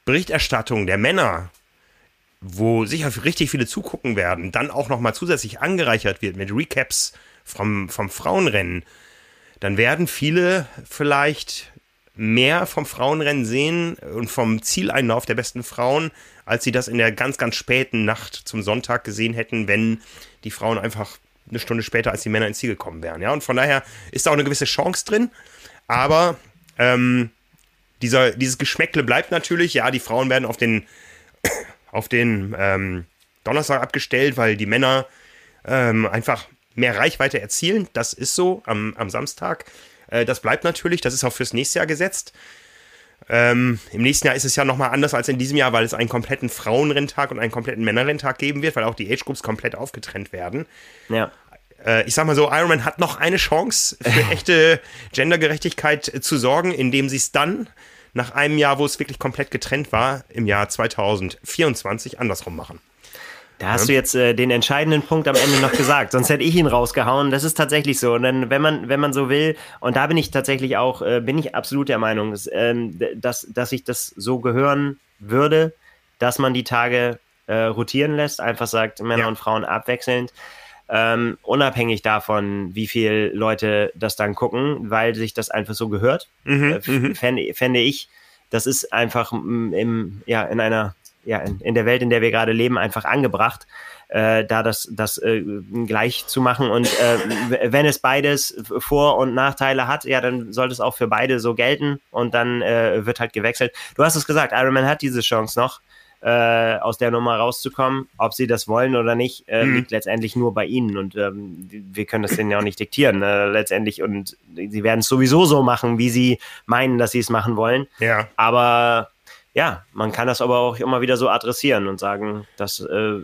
Berichterstattung der Männer wo sicher richtig viele zugucken werden, dann auch nochmal zusätzlich angereichert wird mit Recaps vom, vom Frauenrennen, dann werden viele vielleicht mehr vom Frauenrennen sehen und vom Zieleinlauf der besten Frauen, als sie das in der ganz, ganz späten Nacht zum Sonntag gesehen hätten, wenn die Frauen einfach eine Stunde später als die Männer ins Ziel gekommen wären. Ja, und von daher ist da auch eine gewisse Chance drin, aber ähm, dieser, dieses Geschmäckle bleibt natürlich. Ja, die Frauen werden auf den auf den ähm, Donnerstag abgestellt, weil die Männer ähm, einfach mehr Reichweite erzielen. Das ist so am, am Samstag. Äh, das bleibt natürlich, das ist auch fürs nächste Jahr gesetzt. Ähm, Im nächsten Jahr ist es ja nochmal anders als in diesem Jahr, weil es einen kompletten Frauenrenntag und einen kompletten Männerrenntag geben wird, weil auch die Age Groups komplett aufgetrennt werden. Ja. Äh, ich sag mal so, Ironman hat noch eine Chance für echte Gendergerechtigkeit äh, zu sorgen, indem sie es dann nach einem Jahr, wo es wirklich komplett getrennt war, im Jahr 2024 andersrum machen. Da hast ja. du jetzt äh, den entscheidenden Punkt am Ende noch gesagt, sonst hätte ich ihn rausgehauen. Das ist tatsächlich so. Und dann, wenn man, wenn man so will, und da bin ich tatsächlich auch, äh, bin ich absolut der Meinung, dass, äh, dass, dass ich das so gehören würde, dass man die Tage äh, rotieren lässt, einfach sagt, Männer ja. und Frauen abwechselnd. Ähm, unabhängig davon, wie viele Leute das dann gucken, weil sich das einfach so gehört, mhm, äh, mhm. fände, fände ich, das ist einfach im, ja, in einer, ja, in, in der Welt, in der wir gerade leben, einfach angebracht, äh, da das, das äh, gleich zu machen. Und äh, wenn es beides Vor- und Nachteile hat, ja, dann sollte es auch für beide so gelten und dann äh, wird halt gewechselt. Du hast es gesagt, Iron Man hat diese Chance noch äh, aus der Nummer rauszukommen. Ob sie das wollen oder nicht, äh, mhm. liegt letztendlich nur bei ihnen und ähm, wir können das denen ja auch nicht diktieren äh, letztendlich und sie werden es sowieso so machen, wie sie meinen, dass sie es machen wollen. Ja. Aber ja, man kann das aber auch immer wieder so adressieren und sagen, das äh,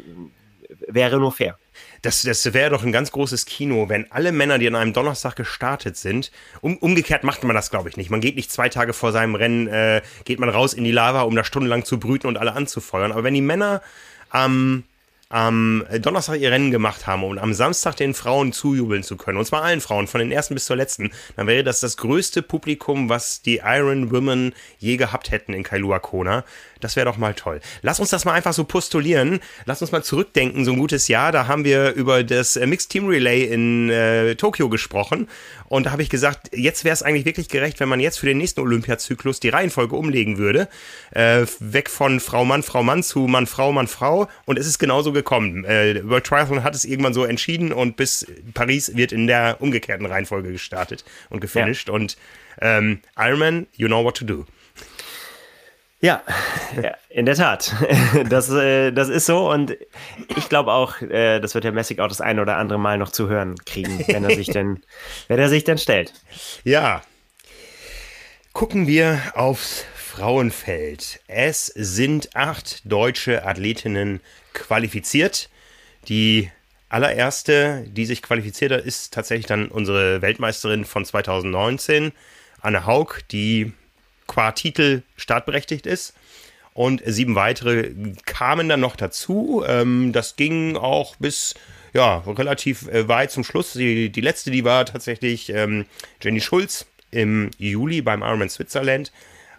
wäre nur fair. Das, das wäre doch ein ganz großes Kino, wenn alle Männer, die an einem Donnerstag gestartet sind, um, umgekehrt macht man das, glaube ich, nicht. Man geht nicht zwei Tage vor seinem Rennen, äh, geht man raus in die Lava, um da stundenlang zu brüten und alle anzufeuern. Aber wenn die Männer am am Donnerstag ihr Rennen gemacht haben und am Samstag den Frauen zujubeln zu können, und zwar allen Frauen, von den ersten bis zur letzten, dann wäre das das größte Publikum, was die Iron Women je gehabt hätten in Kailua Kona. Das wäre doch mal toll. Lass uns das mal einfach so postulieren. Lass uns mal zurückdenken, so ein gutes Jahr. Da haben wir über das äh, Mixed Team Relay in äh, Tokio gesprochen. Und da habe ich gesagt, jetzt wäre es eigentlich wirklich gerecht, wenn man jetzt für den nächsten Olympiazyklus die Reihenfolge umlegen würde. Äh, weg von Frau Mann, Frau Mann zu Mann, Frau, Mann, Frau. Und es ist genauso gekommen. Äh, World Triathlon hat es irgendwann so entschieden und bis Paris wird in der umgekehrten Reihenfolge gestartet und gefinisht. Ja. Und ähm, Ironman, you know what to do. Ja, in der Tat. Das, äh, das ist so und ich glaube auch, äh, das wird Herr Messig auch das eine oder andere Mal noch zu hören kriegen, wenn er sich denn, wenn er sich denn stellt. Ja. Gucken wir aufs Frauenfeld. Es sind acht deutsche Athletinnen qualifiziert. Die allererste, die sich qualifiziert hat, ist tatsächlich dann unsere Weltmeisterin von 2019, Anne Haug, die qua Titel startberechtigt ist. Und sieben weitere kamen dann noch dazu. Ähm, das ging auch bis ja, relativ äh, weit zum Schluss. Die, die letzte, die war tatsächlich ähm, Jenny Schulz im Juli beim Ironman Switzerland.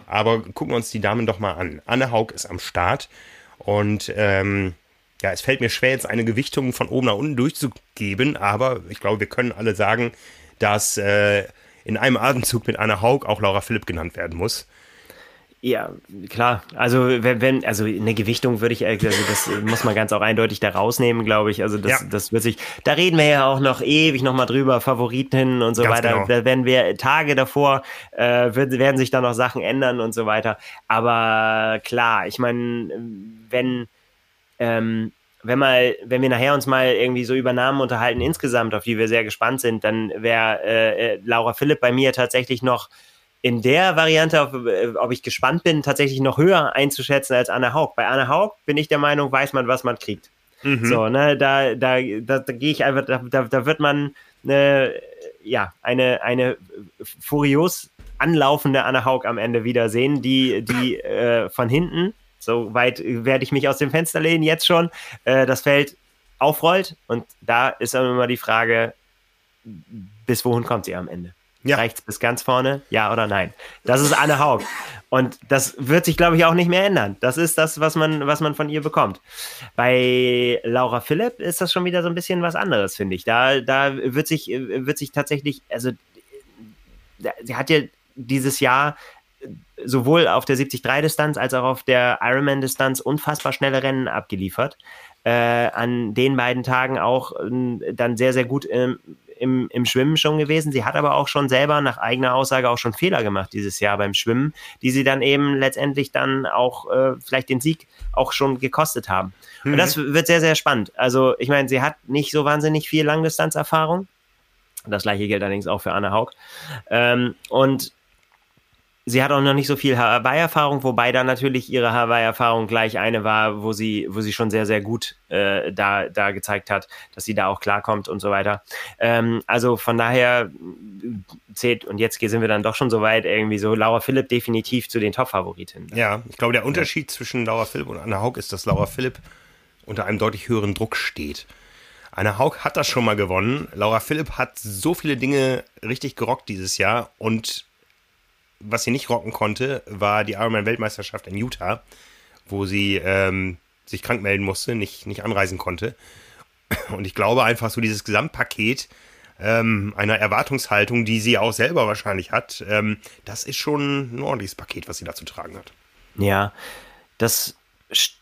Aber gucken wir uns die Damen doch mal an. Anne Haug ist am Start und ähm, ja, es fällt mir schwer, jetzt eine Gewichtung von oben nach unten durchzugeben, aber ich glaube, wir können alle sagen, dass äh, in einem Atemzug mit Anna Haug auch Laura Philipp genannt werden muss. Ja, klar. Also wenn, wenn, also eine Gewichtung würde ich, also das muss man ganz auch eindeutig da rausnehmen, glaube ich. Also das, ja. das wird sich, da reden wir ja auch noch ewig nochmal drüber, Favoriten und so ganz weiter. Genau. Da werden wir Tage davor, äh, wird, werden sich da noch Sachen ändern und so weiter. Aber klar, ich meine, wenn ähm, wenn mal, wenn wir nachher uns mal irgendwie so über Namen unterhalten insgesamt, auf die wir sehr gespannt sind, dann wäre äh, äh, Laura Philipp bei mir tatsächlich noch in der Variante, auf, äh, ob ich gespannt bin, tatsächlich noch höher einzuschätzen als Anna Haug. Bei Anna Haug bin ich der Meinung, weiß man, was man kriegt. Mhm. So, ne, da, da, da, da gehe ich einfach, da, da, da wird man eine, ja, eine, eine furios anlaufende Anna Haug am Ende wiedersehen, die, die äh, von hinten so weit werde ich mich aus dem Fenster lehnen, jetzt schon, äh, das Feld aufrollt. Und da ist dann immer die Frage, bis wohin kommt sie am Ende? Ja. Rechts bis ganz vorne? Ja oder nein? Das ist Anne Haug. Und das wird sich, glaube ich, auch nicht mehr ändern. Das ist das, was man, was man von ihr bekommt. Bei Laura Philipp ist das schon wieder so ein bisschen was anderes, finde ich. Da, da wird sich, wird sich tatsächlich, also sie hat ja dieses Jahr sowohl auf der 73-Distanz als auch auf der Ironman-Distanz unfassbar schnelle Rennen abgeliefert. Äh, an den beiden Tagen auch äh, dann sehr, sehr gut im, im, im Schwimmen schon gewesen. Sie hat aber auch schon selber nach eigener Aussage auch schon Fehler gemacht dieses Jahr beim Schwimmen, die sie dann eben letztendlich dann auch äh, vielleicht den Sieg auch schon gekostet haben. Mhm. Und das wird sehr, sehr spannend. Also ich meine, sie hat nicht so wahnsinnig viel Langdistanzerfahrung. Das gleiche gilt allerdings auch für Anne Haug. Ähm, und Sie hat auch noch nicht so viel Hawaii-Erfahrung, wobei da natürlich ihre Hawaii-Erfahrung gleich eine war, wo sie, wo sie schon sehr, sehr gut äh, da, da gezeigt hat, dass sie da auch klarkommt und so weiter. Ähm, also von daher zählt, und jetzt sind wir dann doch schon so weit, irgendwie so Laura Philipp definitiv zu den Top-Favoritinnen. Ja, ich glaube, der Unterschied ja. zwischen Laura Philipp und Anna Haug ist, dass Laura Philipp unter einem deutlich höheren Druck steht. Anna Haug hat das schon mal gewonnen. Laura Philipp hat so viele Dinge richtig gerockt dieses Jahr und was sie nicht rocken konnte, war die Ironman-Weltmeisterschaft in Utah. wo sie ähm, sich krank melden musste, nicht, nicht anreisen konnte. Und ich glaube einfach so dieses Gesamtpaket ähm, einer Erwartungshaltung, die sie auch selber wahrscheinlich hat, ähm, das ist schon ein ordentliches Paket, was sie da zu tragen hat. Ja, das stimmt.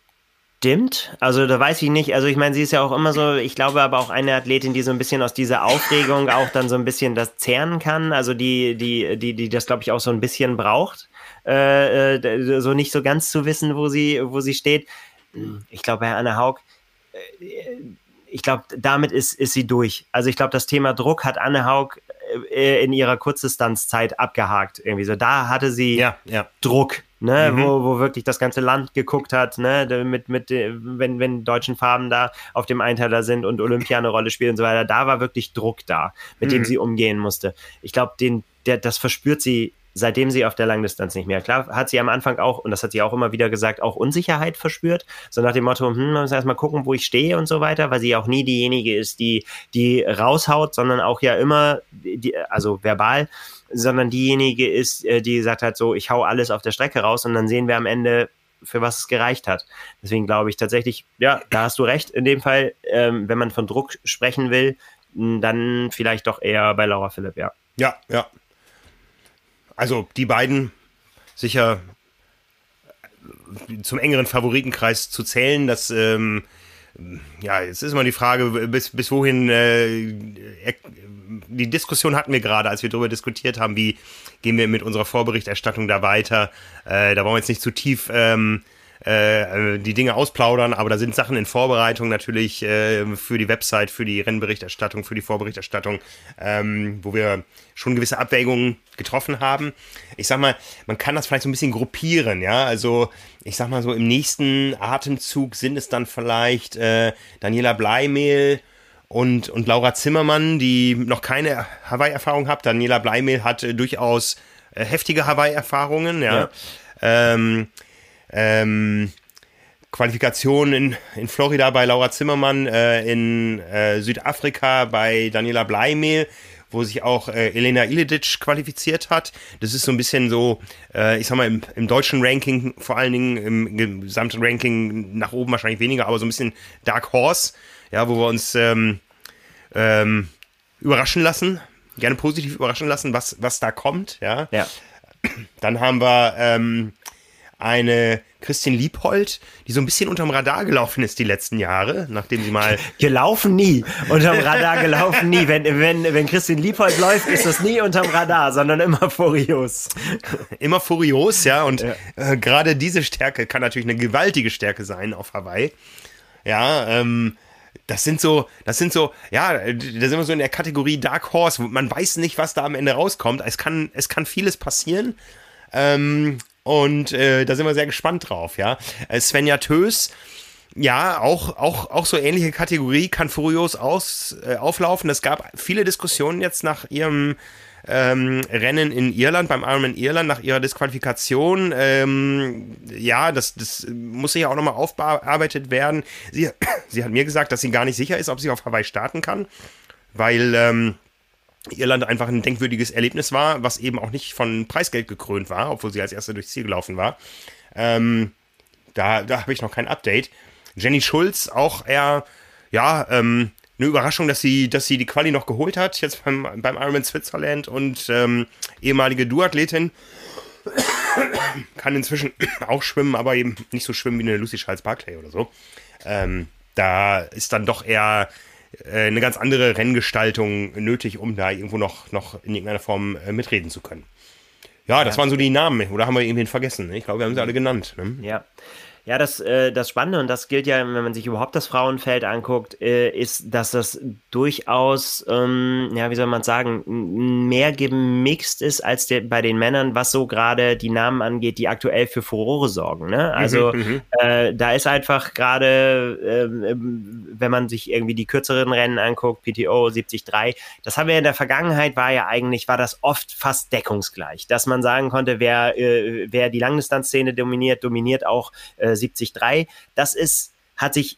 Also da weiß ich nicht. Also ich meine, sie ist ja auch immer so, ich glaube aber auch eine Athletin, die so ein bisschen aus dieser Aufregung auch dann so ein bisschen das zehren kann. Also die, die, die, die das, glaube ich, auch so ein bisschen braucht. Äh, äh, so nicht so ganz zu wissen, wo sie, wo sie steht. Ich glaube, Herr Anne Haug, äh, ich glaube, damit ist, ist sie durch. Also ich glaube, das Thema Druck hat Anne Haug in ihrer Kurzdistanzzeit abgehakt. Irgendwie so. Da hatte sie ja, ja. Druck, ne, mhm. wo, wo wirklich das ganze Land geguckt hat, ne, mit, mit, wenn, wenn deutschen Farben da auf dem Einteiler sind und Olympia eine Rolle spielt und so weiter, da war wirklich Druck da, mit mhm. dem sie umgehen musste. Ich glaube, den, der, das verspürt sie seitdem sie auf der Langdistanz nicht mehr. Klar hat sie am Anfang auch, und das hat sie auch immer wieder gesagt, auch Unsicherheit verspürt. So nach dem Motto, hm, man muss erstmal gucken, wo ich stehe und so weiter, weil sie auch nie diejenige ist, die, die raushaut, sondern auch ja immer, die, also verbal, sondern diejenige ist, äh, die sagt halt so, ich hau alles auf der Strecke raus und dann sehen wir am Ende, für was es gereicht hat. Deswegen glaube ich tatsächlich, ja, da hast du recht. In dem Fall, ähm, wenn man von Druck sprechen will, dann vielleicht doch eher bei Laura Philipp, ja. Ja, ja. Also die beiden sicher zum engeren Favoritenkreis zu zählen, das ähm, ja, jetzt ist immer die Frage, bis, bis wohin äh, die Diskussion hatten wir gerade, als wir darüber diskutiert haben, wie gehen wir mit unserer Vorberichterstattung da weiter. Äh, da wollen wir jetzt nicht zu tief ähm, äh, die Dinge ausplaudern, aber da sind Sachen in Vorbereitung natürlich äh, für die Website, für die Rennberichterstattung, für die Vorberichterstattung, ähm, wo wir schon gewisse Abwägungen getroffen haben. Ich sag mal, man kann das vielleicht so ein bisschen gruppieren, ja. Also ich sag mal so im nächsten Atemzug sind es dann vielleicht äh, Daniela Bleimehl und, und Laura Zimmermann, die noch keine Hawaii-Erfahrung hat. Daniela Bleimehl hat äh, durchaus äh, heftige Hawaii-Erfahrungen, ja. ja. Ähm, ähm, Qualifikation in, in Florida bei Laura Zimmermann, äh, in äh, Südafrika bei Daniela Bleimehl, wo sich auch äh, Elena Iledic qualifiziert hat. Das ist so ein bisschen so, äh, ich sag mal, im, im, deutschen Ranking, vor allen Dingen im gesamten Ranking nach oben wahrscheinlich weniger, aber so ein bisschen Dark Horse, ja, wo wir uns ähm, ähm, überraschen lassen, gerne positiv überraschen lassen, was, was da kommt, ja. ja. Dann haben wir ähm, eine Christine Liebhold, die so ein bisschen unterm Radar gelaufen ist die letzten Jahre, nachdem sie mal. Gelaufen nie. Unterm Radar gelaufen nie. Wenn, wenn, wenn Christine Liebhold läuft, ist das nie unterm Radar, sondern immer furios. Immer furios, ja. Und ja. äh, gerade diese Stärke kann natürlich eine gewaltige Stärke sein auf Hawaii. Ja, ähm, das sind so, das sind so, ja, da sind wir so in der Kategorie Dark Horse. Man weiß nicht, was da am Ende rauskommt. Es kann, es kann vieles passieren. Ähm, und äh, da sind wir sehr gespannt drauf, ja. Äh, Svenja Tös, ja, auch, auch, auch so ähnliche Kategorie, kann furios aus, äh, auflaufen. Es gab viele Diskussionen jetzt nach ihrem ähm, Rennen in Irland, beim Ironman Irland, nach ihrer Disqualifikation. Ähm, ja, das, das muss ja auch nochmal aufbearbeitet werden. Sie, sie hat mir gesagt, dass sie gar nicht sicher ist, ob sie auf Hawaii starten kann, weil ähm, Irland einfach ein denkwürdiges Erlebnis war, was eben auch nicht von Preisgeld gekrönt war, obwohl sie als erste durchs Ziel gelaufen war. Ähm, da da habe ich noch kein Update. Jenny Schulz auch eher, ja, ähm, eine Überraschung, dass sie, dass sie die Quali noch geholt hat, jetzt beim, beim Ironman Switzerland und ähm, ehemalige Duathletin. Kann inzwischen auch schwimmen, aber eben nicht so schwimmen wie eine Lucy Charles Barclay oder so. Ähm, da ist dann doch eher äh, eine ganz andere Renngestaltung nötig, um da irgendwo noch, noch in irgendeiner Form äh, mitreden zu können. Ja, das ja. waren so die Namen. Oder haben wir irgendwen vergessen? Ich glaube, wir haben sie alle genannt. Ne? Ja. Ja, das, äh, das Spannende, und das gilt ja, wenn man sich überhaupt das Frauenfeld anguckt, äh, ist, dass das durchaus, ähm, ja, wie soll man sagen, mehr gemixt ist als der, bei den Männern, was so gerade die Namen angeht, die aktuell für Furore sorgen. Ne? Also mhm, mhm. äh, da ist einfach gerade, äh, wenn man sich irgendwie die kürzeren Rennen anguckt, PTO 73, das haben wir in der Vergangenheit, war ja eigentlich, war das oft fast deckungsgleich, dass man sagen konnte, wer, äh, wer die Langdistanzszene dominiert, dominiert auch äh, 73. Das ist, hat sich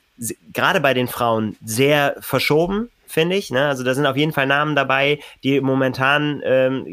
gerade bei den Frauen sehr verschoben, finde ich. Ne? Also da sind auf jeden Fall Namen dabei, die momentan, ähm,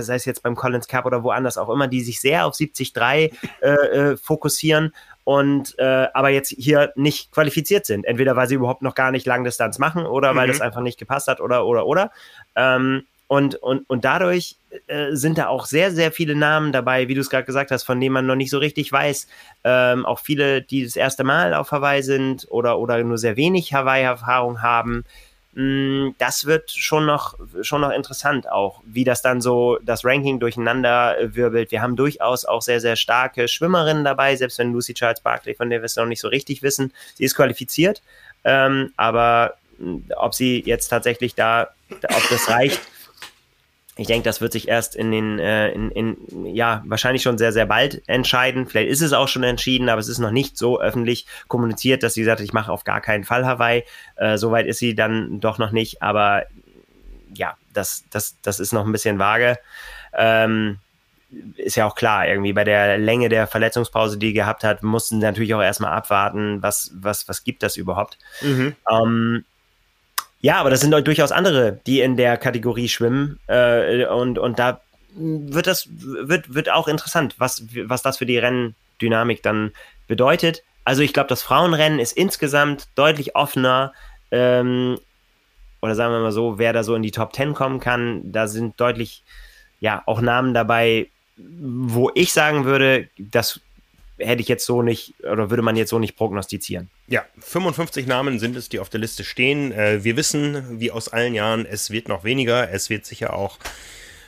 sei es jetzt beim Collins Cup oder woanders auch immer, die sich sehr auf 73 äh, äh, fokussieren und äh, aber jetzt hier nicht qualifiziert sind. Entweder weil sie überhaupt noch gar nicht Langdistanz machen oder weil mhm. das einfach nicht gepasst hat oder oder oder. Ähm, und, und, und dadurch äh, sind da auch sehr, sehr viele Namen dabei, wie du es gerade gesagt hast, von denen man noch nicht so richtig weiß. Ähm, auch viele, die das erste Mal auf Hawaii sind oder, oder nur sehr wenig Hawaii-Erfahrung haben. Mm, das wird schon noch, schon noch interessant auch, wie das dann so das Ranking durcheinander wirbelt. Wir haben durchaus auch sehr, sehr starke Schwimmerinnen dabei, selbst wenn Lucy Charles Barkley, von der wir es noch nicht so richtig wissen, sie ist qualifiziert. Ähm, aber mm, ob sie jetzt tatsächlich da, ob das reicht, ich denke, das wird sich erst in den, äh, in, in, ja, wahrscheinlich schon sehr, sehr bald entscheiden. Vielleicht ist es auch schon entschieden, aber es ist noch nicht so öffentlich kommuniziert, dass sie sagt, ich mache auf gar keinen Fall Hawaii. Äh, Soweit ist sie dann doch noch nicht, aber ja, das, das, das ist noch ein bisschen vage. Ähm, ist ja auch klar, irgendwie bei der Länge der Verletzungspause, die gehabt hat, mussten sie natürlich auch erstmal abwarten, was, was, was gibt das überhaupt. Mhm. Ähm, ja, aber das sind durchaus andere, die in der Kategorie schwimmen. Äh, und, und da wird das, wird, wird auch interessant, was, was das für die Renndynamik dann bedeutet. Also ich glaube, das Frauenrennen ist insgesamt deutlich offener. Ähm, oder sagen wir mal so, wer da so in die Top 10 kommen kann, da sind deutlich, ja, auch Namen dabei, wo ich sagen würde, das hätte ich jetzt so nicht oder würde man jetzt so nicht prognostizieren. Ja, 55 Namen sind es, die auf der Liste stehen. Äh, wir wissen, wie aus allen Jahren, es wird noch weniger. Es wird sicher auch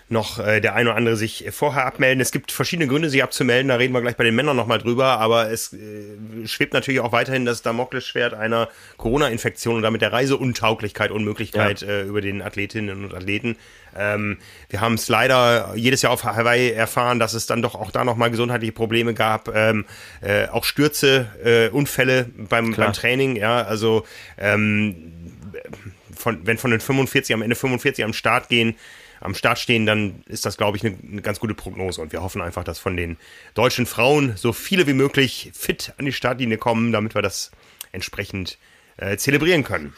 noch äh, der ein oder andere sich vorher abmelden. Es gibt verschiedene Gründe, sich abzumelden. Da reden wir gleich bei den Männern nochmal drüber. Aber es äh, schwebt natürlich auch weiterhin das Damoklesschwert einer Corona-Infektion und damit der Reiseuntauglichkeit, Unmöglichkeit ja. äh, über den Athletinnen und Athleten. Ähm, wir haben es leider jedes Jahr auf Hawaii erfahren, dass es dann doch auch da nochmal gesundheitliche Probleme gab. Ähm, äh, auch Stürze, äh, Unfälle beim, beim Training. Ja, also ähm, von, wenn von den 45 am Ende 45 am Start gehen, am Start stehen, dann ist das, glaube ich, eine, eine, ganz gute Prognose. Und wir hoffen einfach, dass von den deutschen Frauen so viele wie möglich fit an die Startlinie kommen, damit wir das entsprechend äh, zelebrieren können.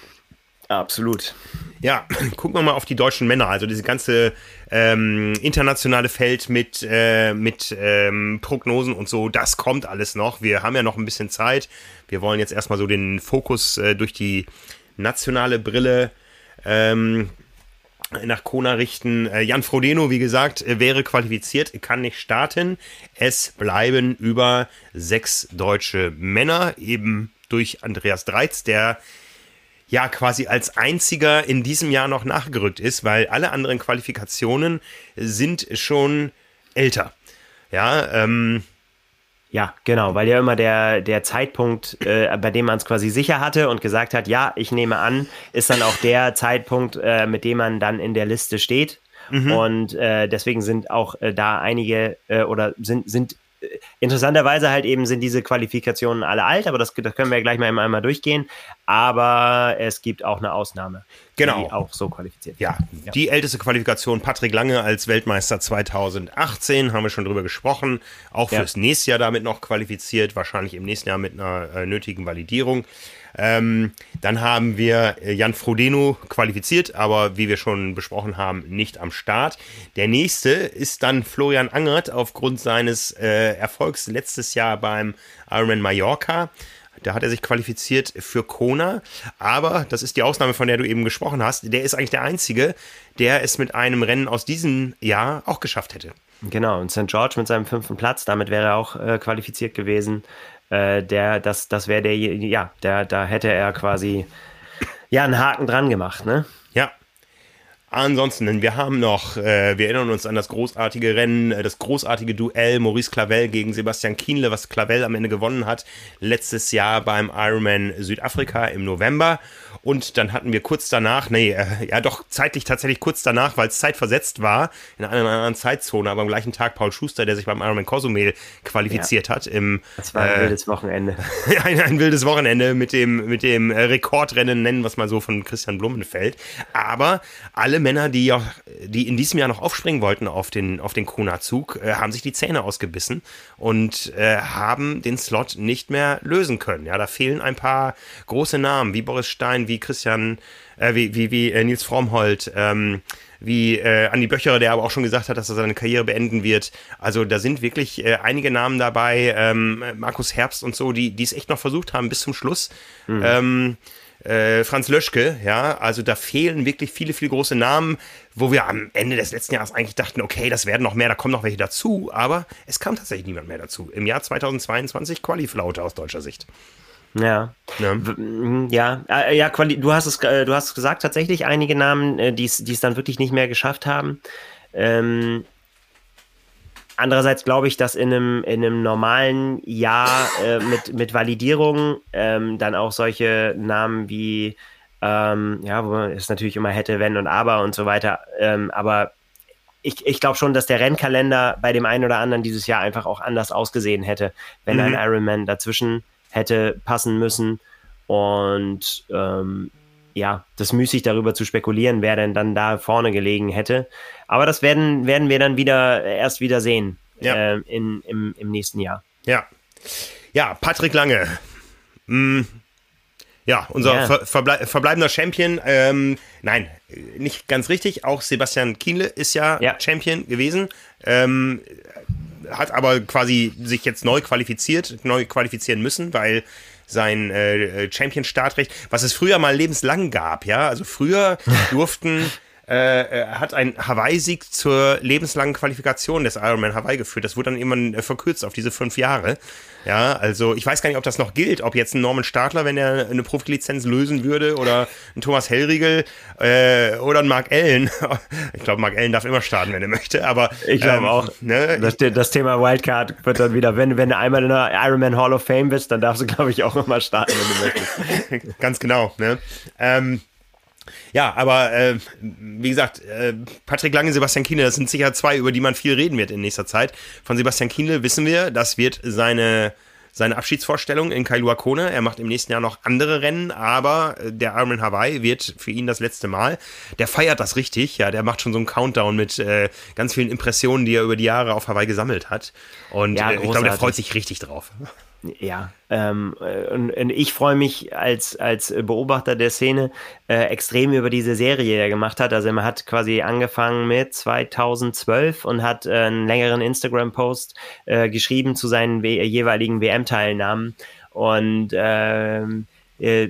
Absolut. Ja, gucken wir mal auf die deutschen Männer. Also diese ganze ähm, internationale Feld mit, äh, mit ähm, Prognosen und so, das kommt alles noch. Wir haben ja noch ein bisschen Zeit. Wir wollen jetzt erstmal so den Fokus äh, durch die nationale Brille ähm, nach Kona richten. Äh, Jan Frodeno, wie gesagt, äh, wäre qualifiziert, kann nicht starten. Es bleiben über sechs deutsche Männer, eben durch Andreas Dreiz, der ja quasi als einziger in diesem Jahr noch nachgerückt ist, weil alle anderen Qualifikationen sind schon älter. Ja, ähm, ja, genau, weil ja immer der, der Zeitpunkt, äh, bei dem man es quasi sicher hatte und gesagt hat, ja, ich nehme an, ist dann auch der Zeitpunkt, äh, mit dem man dann in der Liste steht. Mhm. Und äh, deswegen sind auch äh, da einige äh, oder sind, sind interessanterweise halt eben sind diese Qualifikationen alle alt, aber das, das können wir gleich mal einmal durchgehen. Aber es gibt auch eine Ausnahme, genau. die auch so qualifiziert ja, ja, die älteste Qualifikation Patrick Lange als Weltmeister 2018, haben wir schon drüber gesprochen. Auch fürs ja. nächste Jahr damit noch qualifiziert, wahrscheinlich im nächsten Jahr mit einer äh, nötigen Validierung. Ähm, dann haben wir äh, Jan Frodeno qualifiziert, aber wie wir schon besprochen haben, nicht am Start. Der nächste ist dann Florian Angert aufgrund seines äh, Erfolgs letztes Jahr beim Ironman Mallorca. Da hat er sich qualifiziert für Kona. Aber das ist die Ausnahme, von der du eben gesprochen hast. Der ist eigentlich der Einzige, der es mit einem Rennen aus diesem Jahr auch geschafft hätte. Genau, und St. George mit seinem fünften Platz, damit wäre er auch äh, qualifiziert gewesen äh, der, das, das wäre der, ja, der, da hätte er quasi ja einen Haken dran gemacht, ne? Ja. Ansonsten, wir haben noch, äh, wir erinnern uns an das großartige Rennen, äh, das großartige Duell Maurice Clavel gegen Sebastian Kienle, was Clavel am Ende gewonnen hat, letztes Jahr beim Ironman Südafrika im November. Und dann hatten wir kurz danach, nee, äh, ja doch zeitlich tatsächlich kurz danach, weil es zeitversetzt war, in einer anderen Zeitzone, aber am gleichen Tag Paul Schuster, der sich beim Ironman Cozumel qualifiziert ja. hat. Im, das war ein äh, wildes Wochenende. ein, ein, wildes Wochenende mit dem, mit dem äh, Rekordrennen, nennen wir es mal so, von Christian Blumenfeld. Aber alle Männer, die, auch, die in diesem Jahr noch aufspringen wollten auf den, auf den Kona-Zug, äh, haben sich die Zähne ausgebissen und äh, haben den Slot nicht mehr lösen können. Ja, da fehlen ein paar große Namen, wie Boris Stein, wie Christian, äh, wie, wie, wie äh, Nils Frommholt, ähm, wie äh, Andi Böcherer, der aber auch schon gesagt hat, dass er seine Karriere beenden wird. Also da sind wirklich äh, einige Namen dabei, ähm, Markus Herbst und so, die die es echt noch versucht haben bis zum Schluss. Mhm. Ähm, äh, Franz Löschke, ja, also da fehlen wirklich viele, viele große Namen, wo wir am Ende des letzten Jahres eigentlich dachten, okay, das werden noch mehr, da kommen noch welche dazu, aber es kam tatsächlich niemand mehr dazu. Im Jahr 2022 Qualiflaute aus deutscher Sicht. Ja. Ja, mhm, ja, äh, ja du hast es, äh, du hast gesagt, tatsächlich einige Namen, äh, die es dann wirklich nicht mehr geschafft haben. Ähm, andererseits glaube ich, dass in einem, in einem normalen Jahr äh, mit, mit Validierung ähm, dann auch solche Namen wie, ähm, ja, wo man es natürlich immer hätte, wenn und aber und so weiter, ähm, aber ich, ich glaube schon, dass der Rennkalender bei dem einen oder anderen dieses Jahr einfach auch anders ausgesehen hätte, wenn mhm. ein Ironman dazwischen hätte passen müssen. Und ähm, ja, das müßig darüber zu spekulieren, wer denn dann da vorne gelegen hätte. Aber das werden, werden wir dann wieder erst wieder sehen ja. äh, in, im, im nächsten Jahr. Ja. Ja, Patrick Lange. Mm. Ja, unser ja. Ver Verble verbleibender Champion. Ähm, nein, nicht ganz richtig. Auch Sebastian Kienle ist ja, ja. Champion gewesen. Ähm, hat aber quasi sich jetzt neu qualifiziert, neu qualifizieren müssen, weil sein äh, Champion-Startrecht, was es früher mal lebenslang gab, ja, also früher durften äh, hat ein Hawaii-Sieg zur lebenslangen Qualifikation des Ironman Hawaii geführt. Das wurde dann irgendwann äh, verkürzt auf diese fünf Jahre. Ja, also ich weiß gar nicht, ob das noch gilt, ob jetzt ein Norman Stadler, wenn er eine Profilizenz lösen würde, oder ein Thomas Hellriegel äh, oder ein Mark Allen. Ich glaube, Mark Allen darf immer starten, wenn er möchte, aber ich glaube ähm, auch. Ne? Das, das, Thema Wildcard wird dann wieder, wenn, wenn du einmal in der Ironman Hall of Fame bist, dann darfst du, glaube ich, auch immer starten, wenn du möchtest. Ganz genau. Ne? Ähm, ja, aber äh, wie gesagt, äh, Patrick Lange, Sebastian Kienle, das sind sicher zwei, über die man viel reden wird in nächster Zeit. Von Sebastian Kienle wissen wir, das wird seine seine Abschiedsvorstellung in Kailua Kona. Er macht im nächsten Jahr noch andere Rennen, aber äh, der Ironman Hawaii wird für ihn das letzte Mal. Der feiert das richtig, ja, der macht schon so einen Countdown mit äh, ganz vielen Impressionen, die er über die Jahre auf Hawaii gesammelt hat. Und ja, äh, ich glaube, der freut sich richtig drauf. Ja, ähm, und, und, ich freue mich als, als Beobachter der Szene äh, extrem über diese Serie, die er gemacht hat. Also er hat quasi angefangen mit 2012 und hat äh, einen längeren Instagram-Post äh, geschrieben zu seinen jeweiligen WM-Teilnahmen. Und ähm, äh,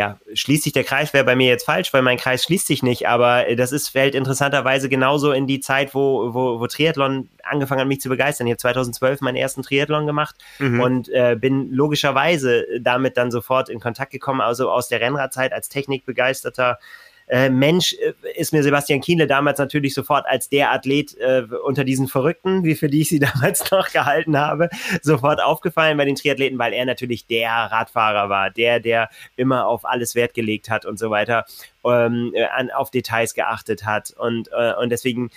ja, schließt sich der Kreis, wäre bei mir jetzt falsch, weil mein Kreis schließt sich nicht, aber äh, das ist, fällt interessanterweise genauso in die Zeit, wo, wo, wo Triathlon angefangen hat, mich zu begeistern. Ich habe 2012 meinen ersten Triathlon gemacht mhm. und äh, bin logischerweise damit dann sofort in Kontakt gekommen, also aus der Rennradzeit als Technikbegeisterter äh, Mensch äh, ist mir Sebastian Kienle damals natürlich sofort als der Athlet äh, unter diesen Verrückten, wie für die ich sie damals noch gehalten habe, sofort aufgefallen bei den Triathleten, weil er natürlich der Radfahrer war, der, der immer auf alles Wert gelegt hat und so weiter, ähm, äh, an, auf Details geachtet hat und, äh, und deswegen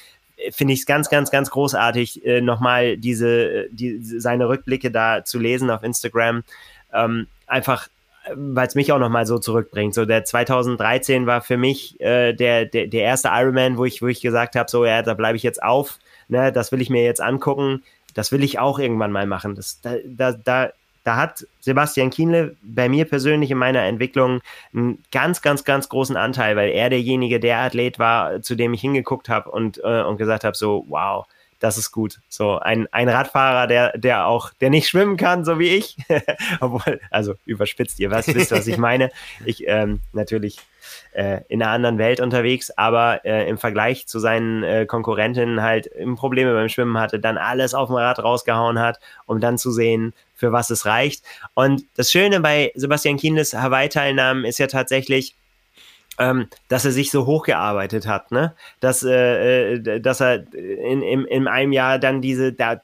finde ich es ganz, ganz, ganz großartig, äh, nochmal diese, die, seine Rückblicke da zu lesen auf Instagram. Ähm, einfach weil es mich auch nochmal so zurückbringt. So der 2013 war für mich äh, der, der, der erste Ironman, wo ich, wo ich gesagt habe, so ja, da bleibe ich jetzt auf, ne, das will ich mir jetzt angucken, das will ich auch irgendwann mal machen. Das, da, da, da, da hat Sebastian Kienle bei mir persönlich in meiner Entwicklung einen ganz, ganz, ganz großen Anteil, weil er derjenige, der Athlet war, zu dem ich hingeguckt habe und, äh, und gesagt habe, so, wow, das ist gut. So ein, ein Radfahrer, der, der auch, der nicht schwimmen kann, so wie ich. Obwohl, also überspitzt, ihr wisst, wisst was ich meine. Ich ähm, natürlich äh, in einer anderen Welt unterwegs, aber äh, im Vergleich zu seinen äh, Konkurrentinnen halt Probleme beim Schwimmen hatte, dann alles auf dem Rad rausgehauen hat, um dann zu sehen, für was es reicht. Und das Schöne bei Sebastian Kienles Hawaii-Teilnahmen ist ja tatsächlich, ähm, dass er sich so hochgearbeitet hat, ne? Dass, äh, äh dass er in, in, in einem Jahr dann diese, da,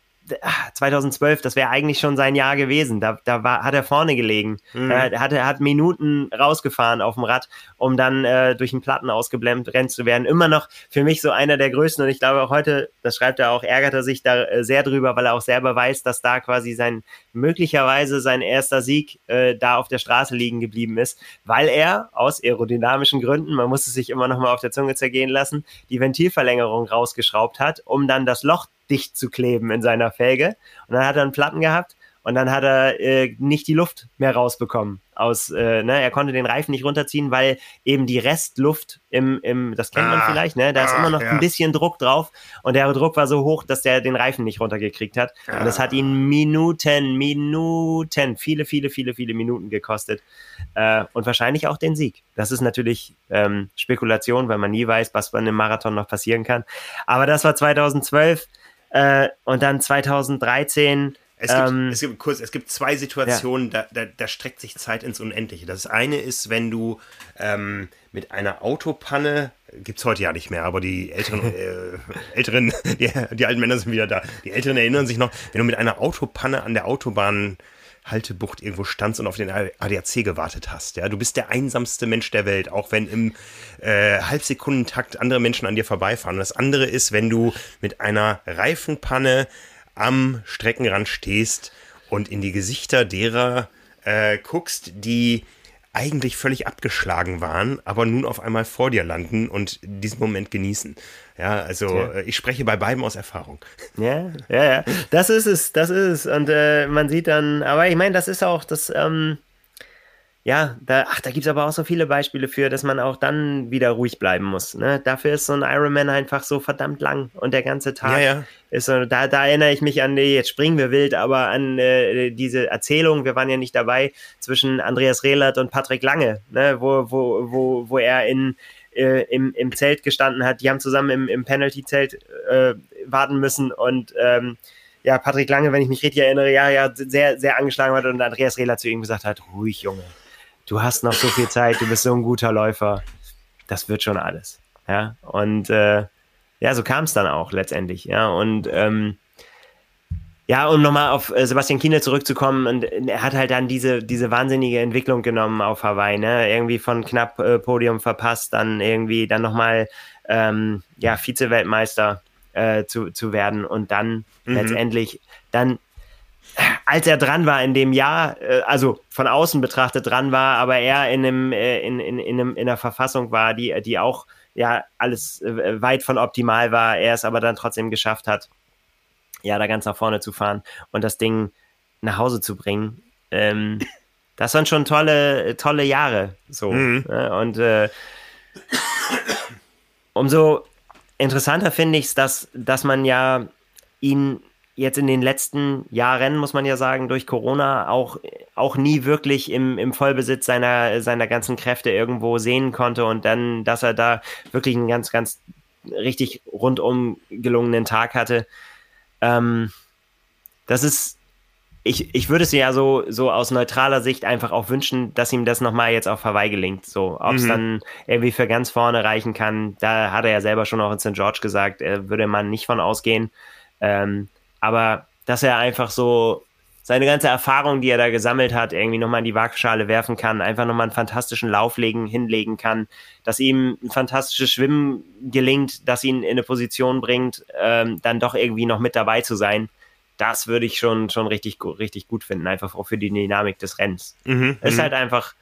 2012, das wäre eigentlich schon sein Jahr gewesen. Da, da war, hat er vorne gelegen. Mhm. Er, hat, hat Minuten rausgefahren auf dem Rad, um dann äh, durch den Platten ausgeblendet rennt zu werden. Immer noch für mich so einer der größten. Und ich glaube auch heute, das schreibt er auch, ärgert er sich da äh, sehr drüber, weil er auch selber weiß, dass da quasi sein, möglicherweise sein erster Sieg äh, da auf der Straße liegen geblieben ist, weil er aus aerodynamischen Gründen, man muss es sich immer noch mal auf der Zunge zergehen lassen, die Ventilverlängerung rausgeschraubt hat, um dann das Loch dicht zu kleben in seiner Felge. Und dann hat er einen Platten gehabt und dann hat er äh, nicht die Luft mehr rausbekommen. Aus, äh, ne, er konnte den Reifen nicht runterziehen, weil eben die Restluft im, im das kennt man ah, vielleicht, ne, da ist ah, immer noch ja. ein bisschen Druck drauf und der Druck war so hoch, dass der den Reifen nicht runtergekriegt hat. Ah. Und das hat ihn Minuten, Minuten, viele, viele, viele, viele Minuten gekostet äh, und wahrscheinlich auch den Sieg. Das ist natürlich ähm, Spekulation, weil man nie weiß, was bei einem Marathon noch passieren kann. Aber das war 2012 äh, und dann 2013 es gibt, ähm, es gibt, kurz, es gibt zwei Situationen, ja. da, da, da, streckt sich Zeit ins Unendliche. Das eine ist, wenn du ähm, mit einer Autopanne, gibt es heute ja nicht mehr, aber die älteren, äh, älteren die, die, alten Männer sind wieder da. Die Älteren erinnern sich noch, wenn du mit einer Autopanne an der Autobahn Haltebucht irgendwo standst und auf den ADAC gewartet hast. Ja, du bist der einsamste Mensch der Welt, auch wenn im äh, Halbsekundentakt andere Menschen an dir vorbeifahren. Und das andere ist, wenn du mit einer Reifenpanne am Streckenrand stehst und in die Gesichter derer äh, guckst, die eigentlich völlig abgeschlagen waren, aber nun auf einmal vor dir landen und diesen Moment genießen. Ja, also ja. Äh, ich spreche bei beiden aus Erfahrung. Ja, ja, ja. Das ist es, das ist es. Und äh, man sieht dann, aber ich meine, das ist auch das, ähm, ja, da, ach, da gibt es aber auch so viele Beispiele für, dass man auch dann wieder ruhig bleiben muss. Ne? Dafür ist so ein Ironman einfach so verdammt lang und der ganze Tag ja, ja. ist so, da, da erinnere ich mich an, nee, jetzt springen wir wild, aber an äh, diese Erzählung, wir waren ja nicht dabei, zwischen Andreas Rehlert und Patrick Lange, ne? wo, wo, wo, wo er in, äh, im, im Zelt gestanden hat. Die haben zusammen im, im Penalty-Zelt äh, warten müssen und ähm, ja, Patrick Lange, wenn ich mich richtig erinnere, ja, ja, sehr, sehr angeschlagen hat und Andreas Rehlert zu ihm gesagt hat, ruhig, Junge, du hast noch so viel Zeit, du bist so ein guter Läufer, das wird schon alles. Ja, und äh, ja, so kam es dann auch letztendlich. Ja, und ähm, ja, um nochmal auf äh, Sebastian Kiene zurückzukommen, und er hat halt dann diese, diese wahnsinnige Entwicklung genommen auf Hawaii, ne? Irgendwie von knapp äh, Podium verpasst, dann irgendwie dann nochmal ähm, ja, Vize-Weltmeister äh, zu, zu werden und dann mhm. letztendlich dann als er dran war in dem Jahr, äh, also von außen betrachtet dran war, aber er in, einem, äh, in, in, in, einem, in einer Verfassung war, die, die auch ja alles äh, weit von optimal war, er es aber dann trotzdem geschafft hat, ja, da ganz nach vorne zu fahren und das Ding nach Hause zu bringen. Ähm, das waren schon tolle, tolle Jahre. So. Mhm. Ne? Und äh, umso interessanter finde ich es, dass, dass man ja ihn jetzt in den letzten Jahren, muss man ja sagen, durch Corona auch, auch nie wirklich im, im Vollbesitz seiner, seiner ganzen Kräfte irgendwo sehen konnte und dann, dass er da wirklich einen ganz, ganz richtig rundum gelungenen Tag hatte. Ähm, das ist, ich, ich würde es ja so, so aus neutraler Sicht einfach auch wünschen, dass ihm das nochmal jetzt auf Hawaii gelingt. So, ob es mhm. dann irgendwie für ganz vorne reichen kann, da hat er ja selber schon auch in St. George gesagt, äh, würde man nicht von ausgehen. Ähm, aber dass er einfach so seine ganze Erfahrung, die er da gesammelt hat, irgendwie nochmal in die Waagschale werfen kann, einfach nochmal einen fantastischen Lauf legen, hinlegen kann, dass ihm ein fantastisches Schwimmen gelingt, das ihn in eine Position bringt, ähm, dann doch irgendwie noch mit dabei zu sein. Das würde ich schon, schon richtig, richtig gut finden, einfach auch für die Dynamik des Rennens. Mhm, es ist mhm. halt einfach,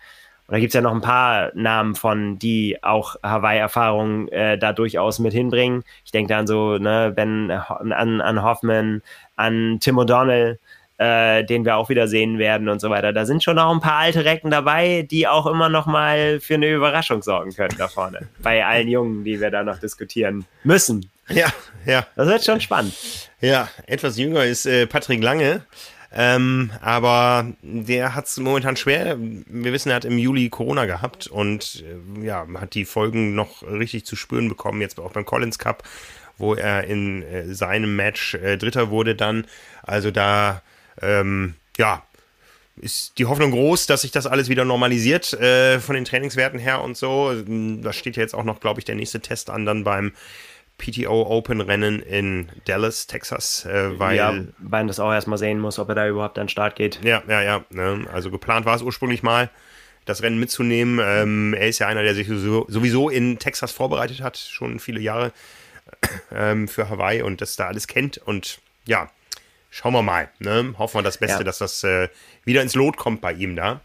und da gibt es ja noch ein paar Namen von, die auch Hawaii-Erfahrungen äh, da durchaus mit hinbringen. Ich denke da an so, ne, Ben, an, an Hoffman, an Tim O'Donnell, äh, den wir auch wieder sehen werden und so weiter. Da sind schon noch ein paar alte Recken dabei, die auch immer noch mal für eine Überraschung sorgen können da vorne. Bei allen Jungen, die wir da noch diskutieren müssen. Ja, ja. Das wird schon spannend. Ja, etwas jünger ist äh, Patrick Lange. Ähm, aber der hat es momentan schwer. Wir wissen, er hat im Juli Corona gehabt und äh, ja, hat die Folgen noch richtig zu spüren bekommen, jetzt auch beim Collins Cup, wo er in äh, seinem Match äh, Dritter wurde dann. Also da, ähm, ja, ist die Hoffnung groß, dass sich das alles wieder normalisiert äh, von den Trainingswerten her und so. Da steht ja jetzt auch noch, glaube ich, der nächste Test an dann beim PTO Open Rennen in Dallas, Texas, äh, weil. Ja, weil man das auch erstmal sehen muss, ob er da überhaupt an den Start geht. Ja, ja, ja. Ne? Also geplant war es ursprünglich mal, das Rennen mitzunehmen. Ähm, er ist ja einer, der sich sowieso in Texas vorbereitet hat, schon viele Jahre ähm, für Hawaii und das da alles kennt. Und ja, schauen wir mal. Ne? Hoffen wir das Beste, ja. dass das äh, wieder ins Lot kommt bei ihm da.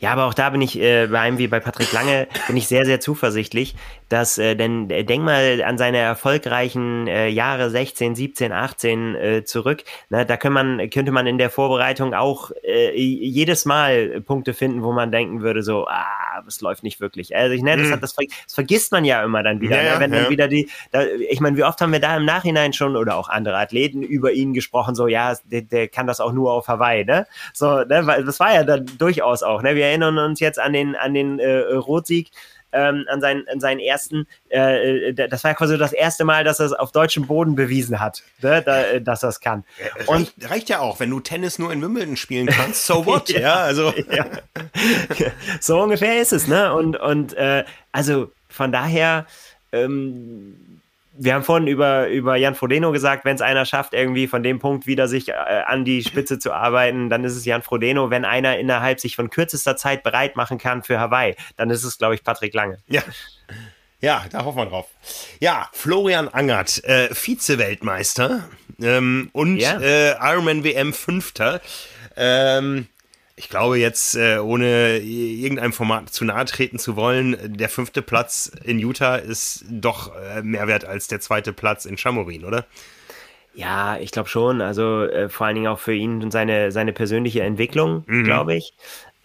Ja, aber auch da bin ich äh, bei einem wie bei Patrick Lange bin ich sehr sehr zuversichtlich, dass äh, denn äh, denk mal an seine erfolgreichen äh, Jahre 16, 17, 18 äh, zurück. Na, da kann man könnte man in der Vorbereitung auch äh, jedes Mal Punkte finden, wo man denken würde so, ah, es läuft nicht wirklich. Also ich ne, das, mhm. hat, das, das, vergisst man ja immer dann wieder, ja, ne? wenn ja. dann wieder die. Da, ich meine, wie oft haben wir da im Nachhinein schon oder auch andere Athleten über ihn gesprochen, so ja, der, der kann das auch nur auf Hawaii, ne? So, ne, weil das war ja dann durchaus auch. Ne? Wir erinnern uns jetzt an den an den äh, Rotsieg ähm, an, seinen, an seinen ersten, äh, äh das war quasi das erste Mal, dass er es auf deutschem Boden bewiesen hat, ne, da, äh, dass er es kann. Und reicht, reicht, ja auch, wenn du Tennis nur in Wimbledon spielen kannst, so what, ja, ja, also. Ja. So ungefähr ist es, ne? Und, und äh, also von daher, ähm, wir haben vorhin über, über Jan Frodeno gesagt, wenn es einer schafft, irgendwie von dem Punkt wieder sich äh, an die Spitze zu arbeiten, dann ist es Jan Frodeno. Wenn einer innerhalb sich von kürzester Zeit bereit machen kann für Hawaii, dann ist es, glaube ich, Patrick Lange. Ja. Ja, da hoffen wir drauf. Ja, Florian Angert, äh, Vize-Weltmeister ähm, und ja. äh, Ironman WM Fünfter. Ähm, ich glaube jetzt, äh, ohne irgendeinem Format zu nahe treten zu wollen, der fünfte Platz in Utah ist doch äh, mehr wert als der zweite Platz in Chamorin, oder? Ja, ich glaube schon. Also äh, vor allen Dingen auch für ihn und seine, seine persönliche Entwicklung, mhm. glaube ich.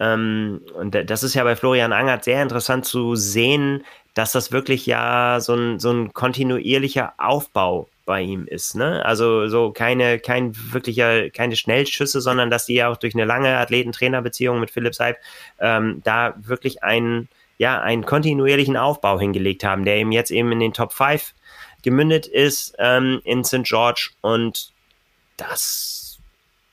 Ähm, und das ist ja bei Florian Angert sehr interessant zu sehen, dass das wirklich ja so ein, so ein kontinuierlicher Aufbau bei ihm ist. Ne? Also so keine, kein wirklicher, keine Schnellschüsse, sondern dass die ja auch durch eine lange Athleten-Trainer-Beziehung mit Philipp Seib ähm, da wirklich einen, ja, einen kontinuierlichen Aufbau hingelegt haben, der eben jetzt eben in den Top 5 gemündet ist ähm, in St. George und das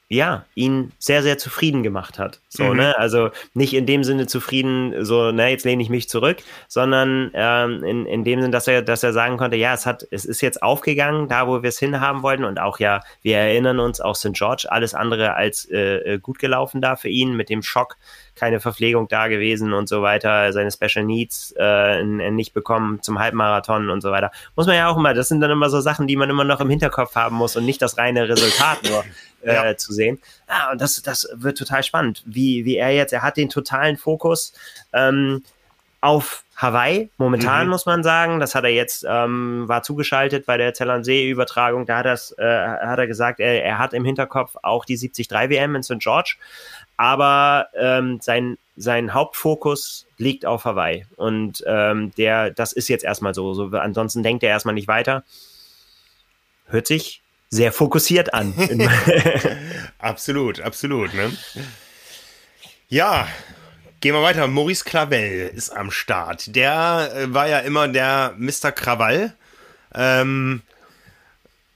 ja, ihn sehr, sehr zufrieden gemacht hat. So, mhm. ne? Also nicht in dem Sinne zufrieden, so, ne, jetzt lehne ich mich zurück, sondern ähm, in, in dem Sinne, dass er, dass er sagen konnte, ja, es hat, es ist jetzt aufgegangen, da wo wir es hinhaben wollten. Und auch ja, wir erinnern uns auch St. George, alles andere als äh, äh, gut gelaufen da für ihn mit dem Schock, keine Verpflegung da gewesen und so weiter, seine Special Needs äh, nicht bekommen zum Halbmarathon und so weiter. Muss man ja auch immer, das sind dann immer so Sachen, die man immer noch im Hinterkopf haben muss und nicht das reine Resultat nur äh, ja. zu sehen. Ah, und das, das wird total spannend, wie, wie er jetzt, er hat den totalen Fokus ähm, auf Hawaii, momentan mhm. muss man sagen. Das hat er jetzt, ähm, war zugeschaltet bei der Zellernsee-Übertragung. Da hat, das, äh, hat er gesagt, er, er hat im Hinterkopf auch die 73 WM in St. George. Aber ähm, sein, sein Hauptfokus liegt auf Hawaii. Und ähm, der, das ist jetzt erstmal so. so. Ansonsten denkt er erstmal nicht weiter. Hört sich sehr fokussiert an. absolut, absolut. Ne? Ja, gehen wir weiter. Maurice Clavel ist am Start. Der äh, war ja immer der Mr. Krawall. Ähm,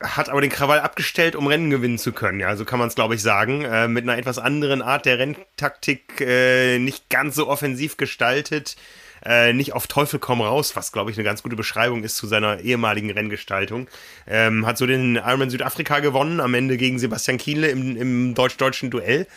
hat aber den Krawall abgestellt, um Rennen gewinnen zu können. Ja, so kann man es, glaube ich, sagen. Äh, mit einer etwas anderen Art der Renntaktik, äh, nicht ganz so offensiv gestaltet äh, nicht auf Teufel komm raus, was glaube ich eine ganz gute Beschreibung ist zu seiner ehemaligen Renngestaltung. Ähm, hat so den Ironman Südafrika gewonnen, am Ende gegen Sebastian Kienle im, im deutsch-deutschen Duell.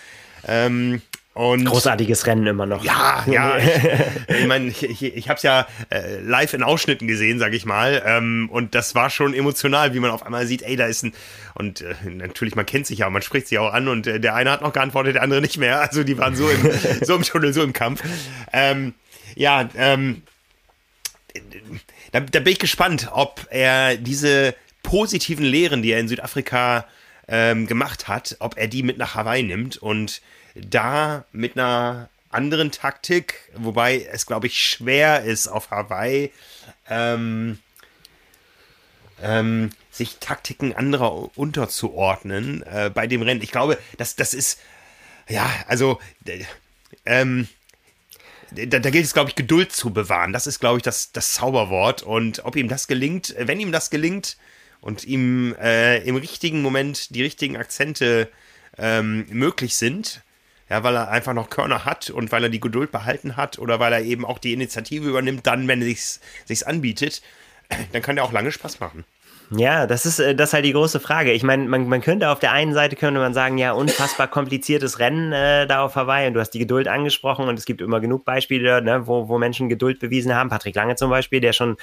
Ähm, und Großartiges Rennen immer noch. Ja, ja. ich meine, ich, ich, ich habe es ja äh, live in Ausschnitten gesehen, sag ich mal. Ähm, und das war schon emotional, wie man auf einmal sieht, ey, da ist ein. Und äh, natürlich, man kennt sich ja, man spricht sich auch an und äh, der eine hat noch geantwortet, der andere nicht mehr. Also die waren so im, so im Tunnel, so im Kampf. Ähm, ja, ähm, da, da bin ich gespannt, ob er diese positiven Lehren, die er in Südafrika ähm, gemacht hat, ob er die mit nach Hawaii nimmt und da mit einer anderen Taktik, wobei es, glaube ich, schwer ist auf Hawaii, ähm, ähm, sich Taktiken anderer unterzuordnen äh, bei dem Rennen. Ich glaube, das, das ist, ja, also, ähm, da, da gilt es, glaube ich, Geduld zu bewahren. Das ist, glaube ich, das, das Zauberwort. Und ob ihm das gelingt, wenn ihm das gelingt und ihm äh, im richtigen Moment die richtigen Akzente ähm, möglich sind, ja, weil er einfach noch Körner hat und weil er die Geduld behalten hat oder weil er eben auch die Initiative übernimmt, dann, wenn es sich anbietet, dann kann der auch lange Spaß machen. Ja, das ist, äh, das ist halt die große Frage. Ich meine, man, man könnte auf der einen Seite könnte man sagen, ja, unfassbar kompliziertes Rennen äh, da auf Hawaii und du hast die Geduld angesprochen und es gibt immer genug Beispiele, ne, wo, wo Menschen Geduld bewiesen haben. Patrick Lange zum Beispiel, der schon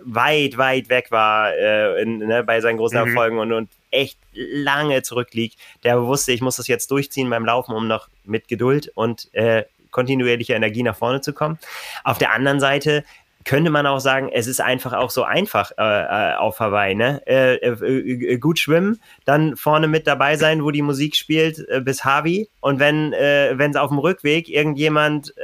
weit, weit weg war äh, in, ne, bei seinen großen mhm. Erfolgen und, und echt lange zurückliegt, der wusste, ich muss das jetzt durchziehen beim Laufen, um noch mit Geduld und äh, kontinuierlicher Energie nach vorne zu kommen. Auf der anderen Seite könnte man auch sagen, es ist einfach auch so einfach äh, äh auf Hawaii. Ne? Äh, äh, äh, gut schwimmen, dann vorne mit dabei sein, wo die Musik spielt, äh, bis Harvey. Und wenn es auf dem Rückweg irgendjemand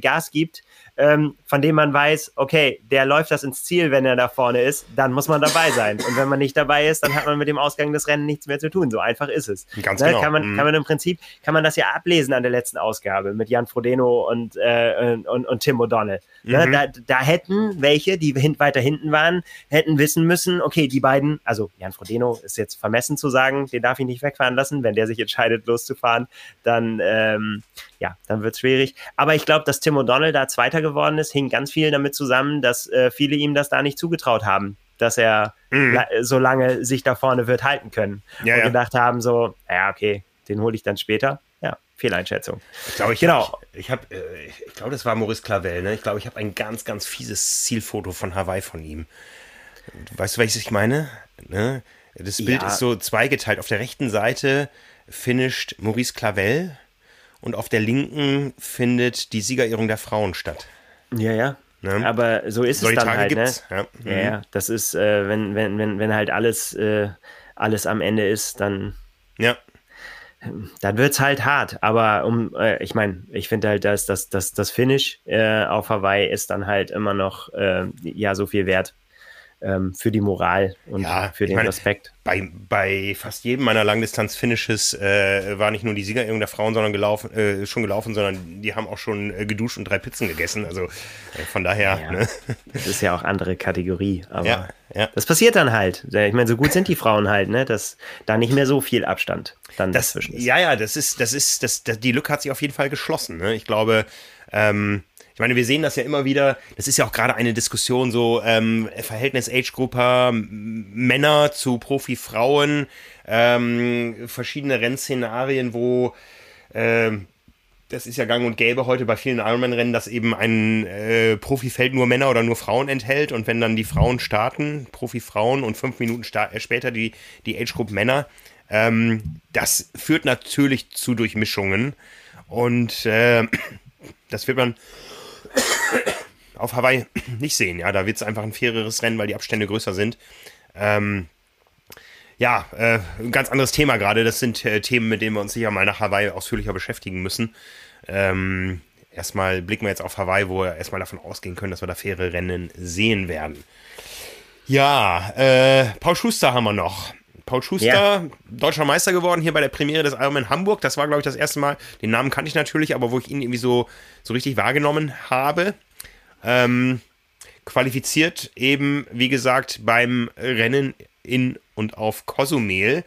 Gas gibt, ähm, von dem man weiß, okay, der läuft das ins Ziel, wenn er da vorne ist, dann muss man dabei sein. Und wenn man nicht dabei ist, dann hat man mit dem Ausgang des Rennens nichts mehr zu tun. So einfach ist es. Ganz ne? genau. Kann man, mhm. kann man im Prinzip, kann man das ja ablesen an der letzten Ausgabe mit Jan Frodeno und, äh, und, und Tim O'Donnell. Ne? Mhm. Da, da hätten welche, die hin, weiter hinten waren, hätten wissen müssen, okay, die beiden, also Jan Frodeno ist jetzt vermessen zu sagen, den darf ich nicht wegfahren lassen. Wenn der sich entscheidet, loszufahren, dann, ähm, ja, dann wird es schwierig. Aber ich glaube, dass Tim O'Donnell da Zweiter geworden ist, hing ganz viel damit zusammen, dass äh, viele ihm das da nicht zugetraut haben, dass er mhm. so lange sich da vorne wird halten können. Ja, und ja. gedacht haben, so, ja, okay, den hole ich dann später. Ja, Fehleinschätzung. Ich glaube, ich genau. ich, habe, äh, ich glaube, das war Maurice Clavel. Ne? Ich glaube, ich habe ein ganz, ganz fieses Zielfoto von Hawaii von ihm. Weißt du, welches ich meine? Ne? Das Bild ja. ist so zweigeteilt. Auf der rechten Seite finisht Maurice Clavel und auf der linken findet die Siegerehrung der Frauen statt. Ja, ja. Ne? Aber so ist Solche es dann Tage halt, ne? gibt's. ne? Ja, ja, ja. das ist, äh, wenn, wenn, wenn, wenn halt alles, äh, alles am Ende ist, dann. Ja. Dann wird es halt hart, aber um, äh, ich meine, ich finde halt, dass das, das, das Finish äh, auf Hawaii ist dann halt immer noch äh, ja so viel wert ähm, für die Moral und ja, für den meine, Respekt. Bei, bei fast jedem meiner Langdistanz-Finishes äh, war nicht nur die Siegerehrung der Frauen sondern gelaufen, äh, schon gelaufen, sondern die haben auch schon äh, geduscht und drei Pizzen gegessen. Also äh, von daher. Ja, ne? Das ist ja auch andere Kategorie, aber ja, ja. das passiert dann halt. Ich meine, so gut sind die Frauen halt, ne, dass da nicht mehr so viel Abstand dann das, dazwischen ist. Ja, ja, das ist, das ist, das, das, die Lücke hat sich auf jeden Fall geschlossen. Ne? Ich glaube, ähm, ich meine, wir sehen das ja immer wieder, das ist ja auch gerade eine Diskussion, so ähm, Verhältnis Age-Grupper, Männer zu Profi-Frauen, ähm, verschiedene Rennszenarien, wo ähm, das ist ja gang und gäbe heute bei vielen Ironman-Rennen, dass eben ein äh, Profifeld nur Männer oder nur Frauen enthält. Und wenn dann die Frauen starten, Profi-Frauen und fünf Minuten äh, später die, die Age-Group Männer, ähm, das führt natürlich zu Durchmischungen. Und äh, das wird man auf Hawaii nicht sehen. Ja, da wird es einfach ein faireres Rennen, weil die Abstände größer sind. Ähm, ja, äh, ein ganz anderes Thema gerade. Das sind äh, Themen, mit denen wir uns sicher mal nach Hawaii ausführlicher beschäftigen müssen. Ähm, erstmal blicken wir jetzt auf Hawaii, wo wir erstmal davon ausgehen können, dass wir da faire Rennen sehen werden. Ja, äh, Paul Schuster haben wir noch. Paul Schuster, ja. deutscher Meister geworden hier bei der Premiere des Ironman Hamburg. Das war, glaube ich, das erste Mal. Den Namen kannte ich natürlich, aber wo ich ihn irgendwie so, so richtig wahrgenommen habe. Ähm, qualifiziert eben, wie gesagt, beim Rennen in und auf Cozumel.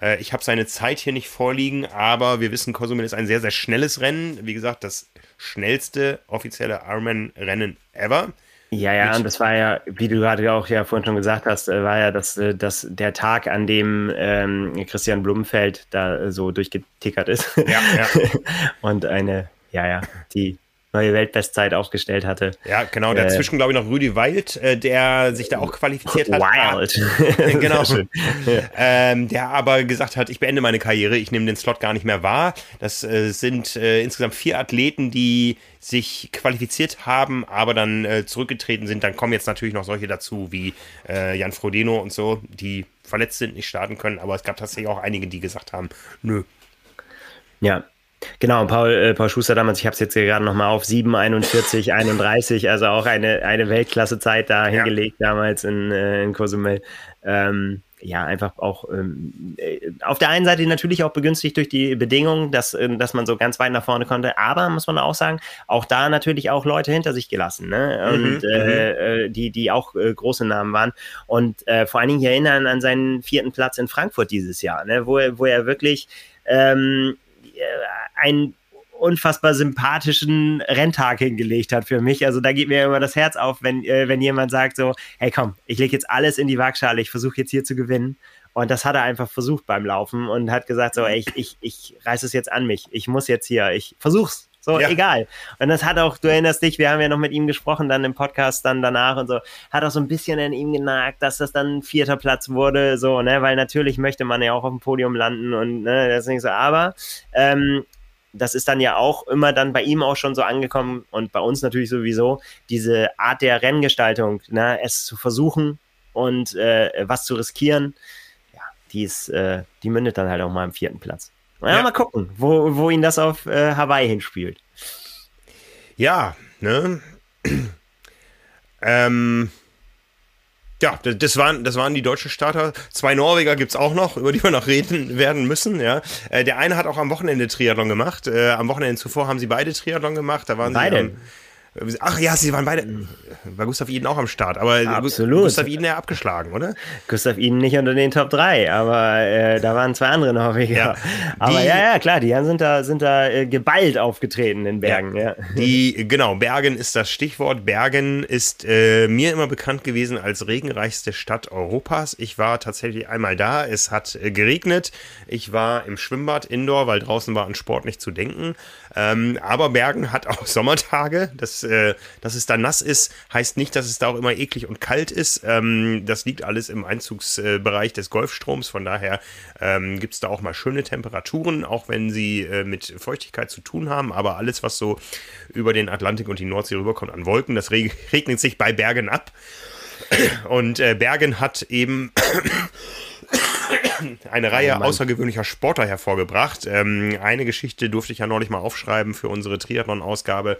Äh, ich habe seine Zeit hier nicht vorliegen, aber wir wissen, Cozumel ist ein sehr, sehr schnelles Rennen. Wie gesagt, das schnellste offizielle Ironman-Rennen ever. Ja, ja, und das war ja, wie du gerade auch ja vorhin schon gesagt hast, äh, war ja das, äh, das der Tag, an dem ähm, Christian Blumenfeld da so durchgetickert ist. Ja, ja. und eine, ja, ja, die neue Weltbestzeit aufgestellt hatte. Ja, genau. Dazwischen, äh, glaube ich, noch Rüdi Wild, äh, der sich da auch qualifiziert hat. Wild. genau. ähm, der aber gesagt hat, ich beende meine Karriere, ich nehme den Slot gar nicht mehr wahr. Das äh, sind äh, insgesamt vier Athleten, die sich qualifiziert haben, aber dann äh, zurückgetreten sind. Dann kommen jetzt natürlich noch solche dazu, wie äh, Jan Frodeno und so, die verletzt sind, nicht starten können. Aber es gab tatsächlich auch einige, die gesagt haben, nö. Ja, Genau, Paul, äh, Paul Schuster damals, ich habe es jetzt gerade nochmal auf, 7, 41, 31, also auch eine, eine Weltklasse-Zeit da ja. hingelegt damals in, äh, in Cozumel. Ähm, ja, einfach auch ähm, äh, auf der einen Seite natürlich auch begünstigt durch die Bedingungen, dass, äh, dass man so ganz weit nach vorne konnte, aber muss man auch sagen, auch da natürlich auch Leute hinter sich gelassen, ne? Und mhm, äh, mhm. äh, die, die auch äh, große Namen waren. Und äh, vor allen Dingen erinnern an seinen vierten Platz in Frankfurt dieses Jahr, ne? wo, er, wo er wirklich ähm, einen unfassbar sympathischen Renntag hingelegt hat für mich. Also da geht mir immer das Herz auf, wenn, äh, wenn jemand sagt so, hey komm, ich lege jetzt alles in die Waagschale, ich versuche jetzt hier zu gewinnen. Und das hat er einfach versucht beim Laufen und hat gesagt so, ey, ich, ich, ich reiß es jetzt an mich. Ich muss jetzt hier, ich versuch's. So, ja. egal. Und das hat auch, du erinnerst dich, wir haben ja noch mit ihm gesprochen, dann im Podcast dann danach und so, hat auch so ein bisschen an ihm genagt, dass das dann ein vierter Platz wurde, so, ne, weil natürlich möchte man ja auch auf dem Podium landen und, ne, deswegen so, aber, ähm, das ist dann ja auch immer dann bei ihm auch schon so angekommen und bei uns natürlich sowieso, diese Art der Renngestaltung, ne, es zu versuchen und äh, was zu riskieren, ja, die ist, äh, die mündet dann halt auch mal im vierten Platz. Ja, ja. Mal gucken, wo, wo ihn das auf äh, Hawaii hinspielt. Ja, ne? ähm, ja, das waren, das waren die deutschen Starter. Zwei Norweger gibt es auch noch, über die wir noch reden werden müssen. Ja. Äh, der eine hat auch am Wochenende Triathlon gemacht. Äh, am Wochenende zuvor haben sie beide Triathlon gemacht. Da waren beide. sie. Ähm, Ach ja, sie waren beide. War Gustav Iden auch am Start, aber Absolut. Gustav Iden ja abgeschlagen, oder? Gustav Iden nicht unter den Top 3, aber äh, da waren zwei andere Norweger. Ja, aber die, ja, ja, klar, die sind da, sind da äh, geballt aufgetreten in Bergen. Ja, ja. Die, genau, Bergen ist das Stichwort. Bergen ist äh, mir immer bekannt gewesen als regenreichste Stadt Europas. Ich war tatsächlich einmal da. Es hat äh, geregnet. Ich war im Schwimmbad indoor, weil draußen war an Sport nicht zu denken. Ähm, aber Bergen hat auch Sommertage. Das, äh, dass es da nass ist, heißt nicht, dass es da auch immer eklig und kalt ist. Ähm, das liegt alles im Einzugsbereich des Golfstroms. Von daher ähm, gibt es da auch mal schöne Temperaturen, auch wenn sie äh, mit Feuchtigkeit zu tun haben. Aber alles, was so über den Atlantik und die Nordsee rüberkommt an Wolken, das regnet sich bei Bergen ab. Und äh, Bergen hat eben eine Reihe oh außergewöhnlicher Sportler hervorgebracht. Ähm, eine Geschichte durfte ich ja neulich mal aufschreiben für unsere Triathlon-Ausgabe.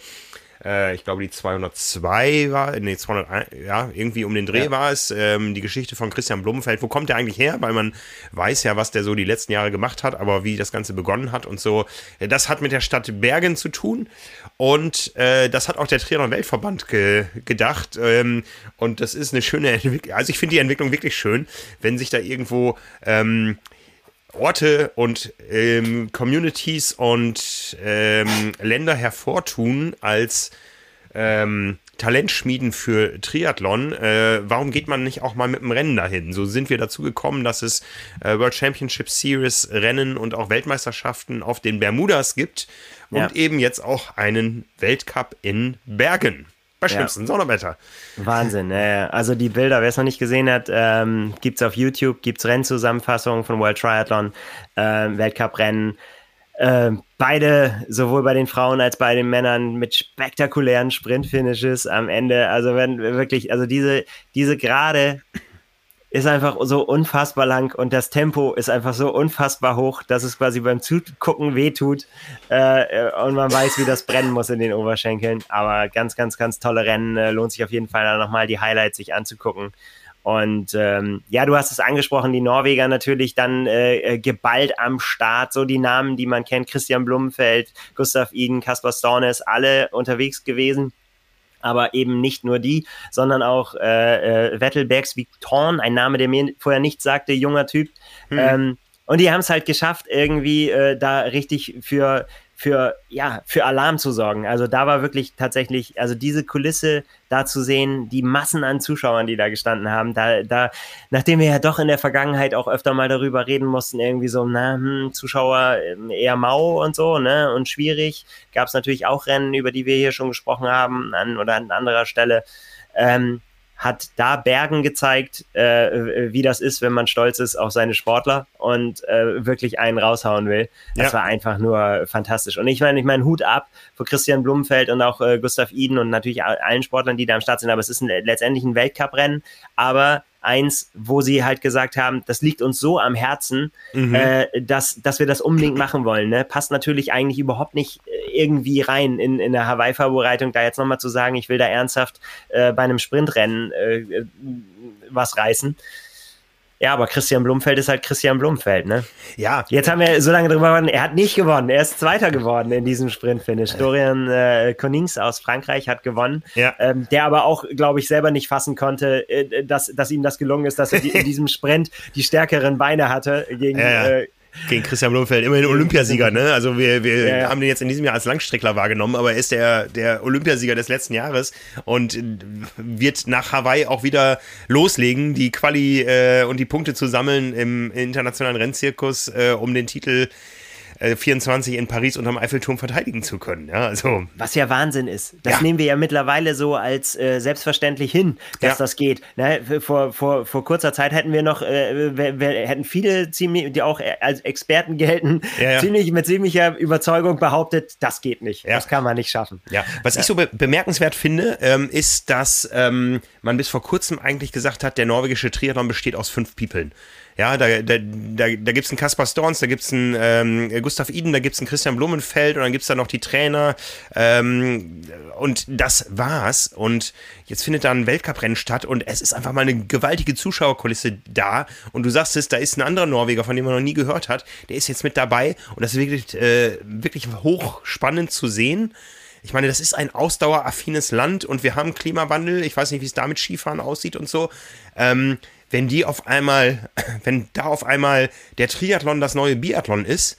Äh, ich glaube, die 202 war, nee, 201, ja, irgendwie um den Dreh ja. war es. Ähm, die Geschichte von Christian Blumenfeld. Wo kommt der eigentlich her? Weil man weiß ja, was der so die letzten Jahre gemacht hat, aber wie das Ganze begonnen hat und so. Das hat mit der Stadt Bergen zu tun. Und äh, das hat auch der Triathlon-Weltverband ge gedacht. Ähm, und das ist eine schöne Entwicklung. Also ich finde die Entwicklung wirklich schön, wenn sich da irgendwo ähm, Orte und ähm, Communities und ähm, Länder hervortun als ähm, Talentschmieden für Triathlon. Äh, warum geht man nicht auch mal mit dem Rennen dahin? So sind wir dazu gekommen, dass es äh, World Championship Series Rennen und auch Weltmeisterschaften auf den Bermudas gibt und ja. eben jetzt auch einen Weltcup in Bergen. Bei schlimmsten ja. Sonderwetter. Wahnsinn, äh, also die Bilder, wer es noch nicht gesehen hat, ähm, gibt es auf YouTube, gibt es Rennzusammenfassungen von World Triathlon, äh, Weltcuprennen. Äh, beide, sowohl bei den Frauen als bei den Männern, mit spektakulären Sprintfinishes am Ende. Also wenn wirklich, also diese, diese gerade ist einfach so unfassbar lang und das Tempo ist einfach so unfassbar hoch, dass es quasi beim Zugucken wehtut äh, und man weiß, wie das brennen muss in den Oberschenkeln. Aber ganz, ganz, ganz tolle Rennen. Äh, lohnt sich auf jeden Fall nochmal die Highlights sich anzugucken. Und ähm, ja, du hast es angesprochen, die Norweger natürlich dann äh, äh geballt am Start, so die Namen, die man kennt, Christian Blumenfeld, Gustav Iden, Kaspar Stornes, alle unterwegs gewesen aber eben nicht nur die, sondern auch äh, äh, Wettelbergs wie Thorn, ein Name, der mir vorher nichts sagte, junger Typ. Hm. Ähm, und die haben es halt geschafft, irgendwie äh, da richtig für für, ja, für Alarm zu sorgen. Also da war wirklich tatsächlich, also diese Kulisse da zu sehen, die Massen an Zuschauern, die da gestanden haben, da, da, nachdem wir ja doch in der Vergangenheit auch öfter mal darüber reden mussten, irgendwie so, na, hm, Zuschauer ähm, eher mau und so, ne, und schwierig, gab es natürlich auch Rennen, über die wir hier schon gesprochen haben, an oder an anderer Stelle. Ähm, hat da Bergen gezeigt, äh, wie das ist, wenn man stolz ist auf seine Sportler und äh, wirklich einen raushauen will. Das ja. war einfach nur fantastisch. Und ich meine, ich meine, Hut ab Christian Blumenfeld und auch äh, Gustav Iden und natürlich allen Sportlern, die da am Start sind. Aber es ist ein, letztendlich ein Weltcuprennen. Aber eins, wo sie halt gesagt haben, das liegt uns so am Herzen, mhm. äh, dass, dass wir das unbedingt machen wollen. Ne? Passt natürlich eigentlich überhaupt nicht äh, irgendwie rein in, in der Hawaii-Vorbereitung, da jetzt nochmal zu sagen, ich will da ernsthaft äh, bei einem Sprintrennen äh, äh was reißen. Ja, aber Christian Blumfeld ist halt Christian Blumfeld, ne? Ja. Jetzt haben wir so lange drüber gesprochen, er hat nicht gewonnen, er ist Zweiter geworden in diesem Sprintfinish. Dorian äh, Konings aus Frankreich hat gewonnen, ja. ähm, der aber auch, glaube ich, selber nicht fassen konnte, äh, dass, dass ihm das gelungen ist, dass er die, in diesem Sprint die stärkeren Beine hatte gegen ja, ja. Äh, gegen Christian Blumfeld, immerhin Olympiasieger, ne? Also wir, wir ja, ja. haben den jetzt in diesem Jahr als Langstreckler wahrgenommen, aber er ist der, der Olympiasieger des letzten Jahres und wird nach Hawaii auch wieder loslegen, die Quali äh, und die Punkte zu sammeln im internationalen Rennzirkus, äh, um den Titel äh, 24 in Paris unterm Eiffelturm verteidigen zu können. Ja, also. Was ja Wahnsinn ist. Das ja. nehmen wir ja mittlerweile so als äh, selbstverständlich hin, dass ja. das geht. Ne? Vor, vor, vor kurzer Zeit hätten wir noch, äh, wir, wir hätten viele ziemlich, die auch als Experten gelten, ja, ziemlich mit ziemlicher Überzeugung behauptet, das geht nicht. Das kann man nicht schaffen. Ja, was ich so be bemerkenswert finde, ähm, ist, dass ähm, man bis vor kurzem eigentlich gesagt hat, der norwegische Triathlon besteht aus fünf Peoplen. Ja, da, da, da, da gibt es einen Kaspar Storns, da gibt es einen ähm, Gustav Iden, da gibt es einen Christian Blumenfeld und dann gibt es da noch die Trainer. Ähm, und das war's. Und jetzt findet da ein Weltcuprennen statt und es ist einfach mal eine gewaltige Zuschauerkulisse da. Und du sagst es, da ist ein anderer Norweger, von dem man noch nie gehört hat, der ist jetzt mit dabei und das ist wirklich, äh, wirklich hochspannend zu sehen. Ich meine, das ist ein ausdaueraffines Land und wir haben Klimawandel. Ich weiß nicht, wie es da mit Skifahren aussieht und so. Ähm, wenn die auf einmal, wenn da auf einmal der Triathlon das neue Biathlon ist,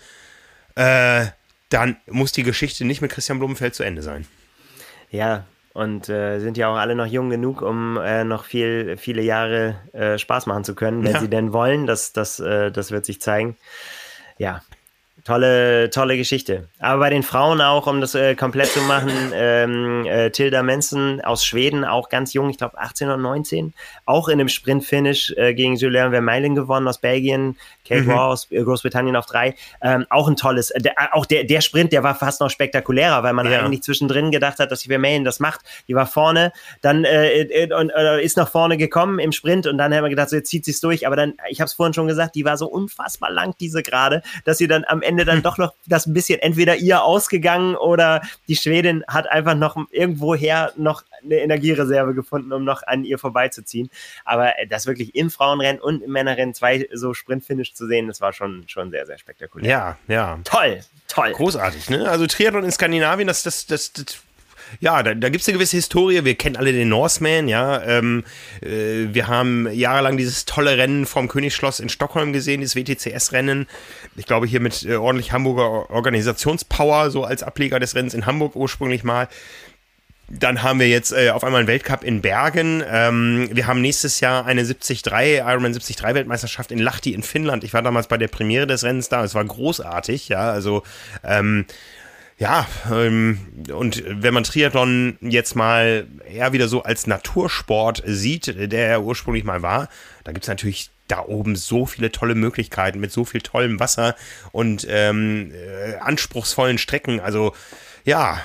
äh, dann muss die Geschichte nicht mit Christian Blumenfeld zu Ende sein. Ja, und äh, sind ja auch alle noch jung genug, um äh, noch viel, viele Jahre äh, Spaß machen zu können, wenn ja. sie denn wollen. Das, das, äh, das wird sich zeigen. Ja, Tolle, tolle Geschichte. Aber bei den Frauen auch, um das äh, komplett zu machen, ähm, äh, Tilda Manson aus Schweden, auch ganz jung, ich glaube 18 oder 19, auch in einem Sprint-Finish äh, gegen Julien Vermeulen gewonnen aus Belgien, Kate mhm. Raw aus äh, Großbritannien auf drei. Ähm, auch ein tolles, äh, der, auch der, der Sprint, der war fast noch spektakulärer, weil man ja. eigentlich zwischendrin gedacht hat, dass die Vermeulen das macht. Die war vorne, dann äh, und, ist nach vorne gekommen im Sprint und dann haben wir gedacht, so jetzt zieht sie es durch. Aber dann, ich habe es vorhin schon gesagt, die war so unfassbar lang, diese gerade, dass sie dann am Ende Ende dann doch noch das ein bisschen entweder ihr ausgegangen oder die Schwedin hat einfach noch irgendwoher noch eine Energiereserve gefunden, um noch an ihr vorbeizuziehen. Aber äh, das wirklich im Frauenrennen und im Männerrennen zwei so Sprintfinish zu sehen, das war schon, schon sehr, sehr spektakulär. Ja, ja. Toll, toll. Großartig, ne? Also Triathlon in Skandinavien, das, das, das, das ja, da, da gibt es eine gewisse Historie. Wir kennen alle den Norseman, ja. Ähm, äh, wir haben jahrelang dieses tolle Rennen vom Königsschloss in Stockholm gesehen, dieses WTCS-Rennen. Ich glaube, hier mit äh, ordentlich Hamburger Organisationspower, so als Ableger des Rennens in Hamburg ursprünglich mal. Dann haben wir jetzt äh, auf einmal einen Weltcup in Bergen. Ähm, wir haben nächstes Jahr eine 73, Ironman 73 Weltmeisterschaft in Lahti in Finnland. Ich war damals bei der Premiere des Rennens da. Es war großartig, ja. Also ähm, ja, ähm, und wenn man Triathlon jetzt mal eher wieder so als Natursport sieht, der er ursprünglich mal war, da gibt es natürlich da oben so viele tolle Möglichkeiten mit so viel tollem Wasser und ähm, äh, anspruchsvollen Strecken. Also ja,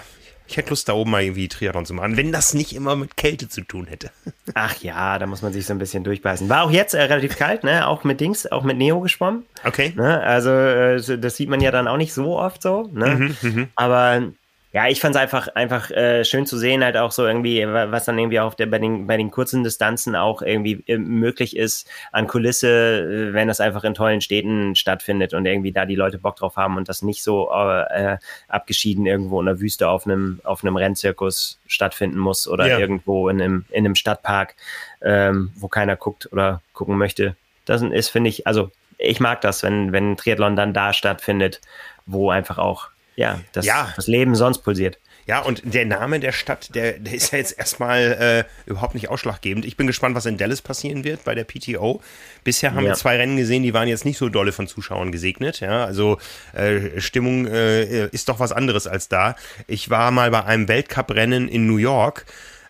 ich hätte Lust, da oben mal irgendwie Triathlon zu machen, wenn das nicht immer mit Kälte zu tun hätte. Ach ja, da muss man sich so ein bisschen durchbeißen. War auch jetzt äh, relativ kalt, ne? Auch mit Dings, auch mit Neo geschwommen. Okay. Ne? Also, äh, das sieht man ja dann auch nicht so oft so, ne? Mhm, mhm. Aber ja, ich fand es einfach, einfach äh, schön zu sehen, halt auch so irgendwie, was dann irgendwie auch der, bei, den, bei den kurzen Distanzen auch irgendwie äh, möglich ist an Kulisse, äh, wenn das einfach in tollen Städten stattfindet und irgendwie da die Leute Bock drauf haben und das nicht so äh, abgeschieden irgendwo in der Wüste auf einem, auf einem Rennzirkus stattfinden muss oder ja. irgendwo in einem, in einem Stadtpark, ähm, wo keiner guckt oder gucken möchte. Das ist, finde ich, also ich mag das, wenn, wenn Triathlon dann da stattfindet, wo einfach auch ja, das, ja. das Leben sonst pulsiert. Ja, und der Name der Stadt, der, der ist ja jetzt erstmal äh, überhaupt nicht ausschlaggebend. Ich bin gespannt, was in Dallas passieren wird bei der PTO. Bisher haben ja. wir zwei Rennen gesehen, die waren jetzt nicht so dolle von Zuschauern gesegnet. Ja, also äh, Stimmung äh, ist doch was anderes als da. Ich war mal bei einem Weltcup-Rennen in New York.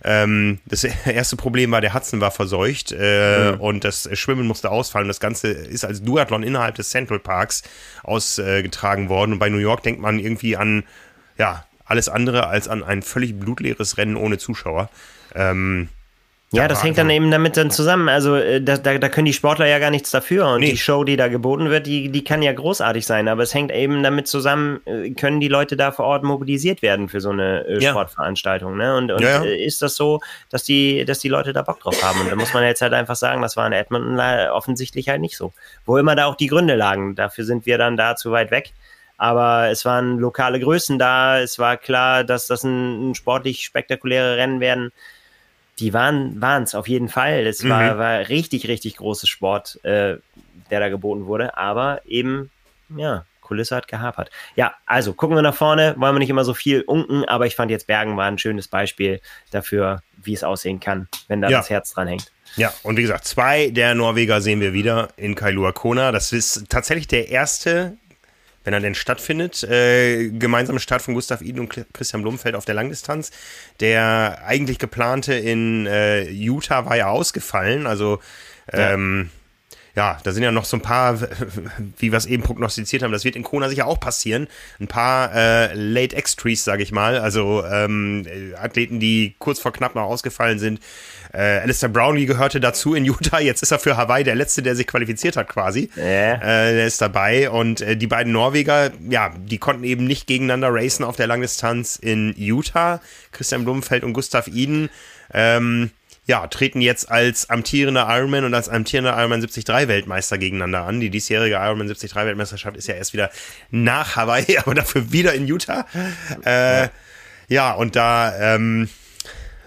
Ähm, das erste Problem war, der Hudson war verseucht äh, mhm. und das Schwimmen musste ausfallen. Das Ganze ist als Duathlon innerhalb des Central Parks ausgetragen worden. Und bei New York denkt man irgendwie an, ja, alles andere als an ein völlig blutleeres Rennen ohne Zuschauer. Ähm, ja, das hängt dann eben damit dann zusammen. Also äh, da, da, da können die Sportler ja gar nichts dafür. Und nee. die Show, die da geboten wird, die, die kann ja großartig sein. Aber es hängt eben damit zusammen, äh, können die Leute da vor Ort mobilisiert werden für so eine äh, ja. Sportveranstaltung. Ne? Und, und ja, ja. ist das so, dass die, dass die Leute da Bock drauf haben? Und da muss man jetzt halt einfach sagen, das war in Edmonton offensichtlich halt nicht so. Wo immer da auch die Gründe lagen. Dafür sind wir dann da zu weit weg aber es waren lokale Größen da. Es war klar, dass das ein, ein sportlich spektakuläre Rennen werden die waren es auf jeden Fall. Es mhm. war, war richtig, richtig großes Sport, äh, der da geboten wurde. Aber eben, ja, Kulisse hat gehapert. Ja, also gucken wir nach vorne, wollen wir nicht immer so viel unken, aber ich fand jetzt Bergen war ein schönes Beispiel dafür, wie es aussehen kann, wenn da ja. das Herz dran hängt. Ja, und wie gesagt, zwei der Norweger sehen wir wieder in Kailua Kona. Das ist tatsächlich der erste wenn er denn stattfindet. Äh, gemeinsamer Start von Gustav Iden und Christian Blumfeld auf der Langdistanz. Der eigentlich geplante in äh, Utah war ja ausgefallen, also ähm, ja, da sind ja noch so ein paar, wie wir es eben prognostiziert haben, das wird in Kona sicher auch passieren. Ein paar äh, Late Extrees, sage ich mal, also ähm, Athleten, die kurz vor knapp noch ausgefallen sind. Äh, Alistair Brownlee gehörte dazu in Utah, jetzt ist er für Hawaii der Letzte, der sich qualifiziert hat quasi. Yeah. Äh, der ist dabei und äh, die beiden Norweger, ja, die konnten eben nicht gegeneinander racen auf der Langdistanz in Utah. Christian Blumenfeld und Gustav Iden. Ähm, ja, treten jetzt als amtierender Ironman und als amtierender Ironman 73 Weltmeister gegeneinander an. Die diesjährige Ironman 73 Weltmeisterschaft ist ja erst wieder nach Hawaii, aber dafür wieder in Utah. Äh, ja. ja, und da ähm,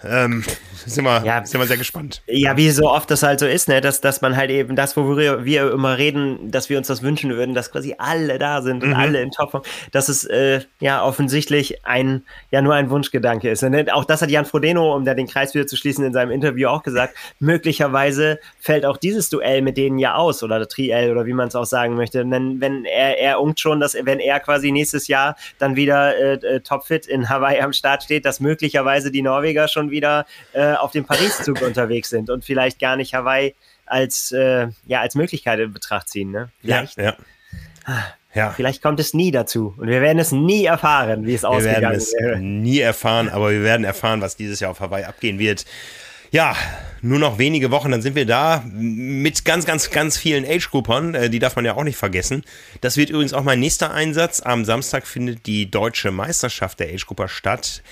ähm, sind, wir, ja, sind wir sehr gespannt. Ja, wie so oft das halt so ist, ne? dass, dass man halt eben das, worüber wir immer reden, dass wir uns das wünschen würden, dass quasi alle da sind und mhm. alle in Topform, dass es äh, ja offensichtlich ein, ja nur ein Wunschgedanke ist. Und auch das hat Jan Frodeno, um da den Kreis wieder zu schließen, in seinem Interview auch gesagt, möglicherweise fällt auch dieses Duell mit denen ja aus oder Triell oder wie man es auch sagen möchte. Denn wenn er, er unkt schon, dass wenn er quasi nächstes Jahr dann wieder äh, äh topfit in Hawaii am Start steht, dass möglicherweise die Norweger schon wieder äh, auf dem Paris-Zug unterwegs sind und vielleicht gar nicht Hawaii als, äh, ja, als Möglichkeit in Betracht ziehen. Ne? Vielleicht. Ja, ja. Ja. Vielleicht kommt es nie dazu. Und wir werden es nie erfahren, wie es wir ausgegangen ist. Wir werden es nie erfahren, aber wir werden erfahren, was dieses Jahr auf Hawaii abgehen wird. Ja, nur noch wenige Wochen, dann sind wir da mit ganz, ganz, ganz vielen Age-Groupern. Äh, die darf man ja auch nicht vergessen. Das wird übrigens auch mein nächster Einsatz. Am Samstag findet die deutsche Meisterschaft der Age-Grupper statt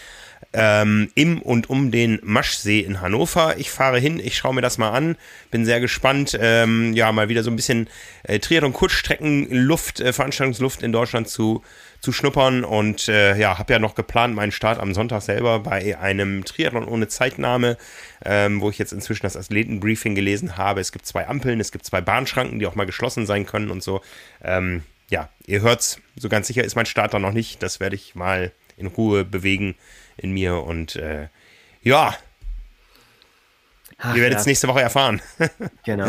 ähm, im und um den Maschsee in Hannover. Ich fahre hin, ich schaue mir das mal an, bin sehr gespannt. Ähm, ja, mal wieder so ein bisschen äh, Triathlon Kurzstreckenluft, äh, Veranstaltungsluft in Deutschland zu, zu schnuppern und äh, ja, habe ja noch geplant meinen Start am Sonntag selber bei einem Triathlon ohne Zeitnahme, ähm, wo ich jetzt inzwischen das Athletenbriefing gelesen habe. Es gibt zwei Ampeln, es gibt zwei Bahnschranken, die auch mal geschlossen sein können und so. Ähm, ja, ihr hört's, so ganz sicher ist mein Start da noch nicht. Das werde ich mal in Ruhe bewegen in mir und äh, ja, Ach, ihr werdet es ja. nächste Woche erfahren. genau.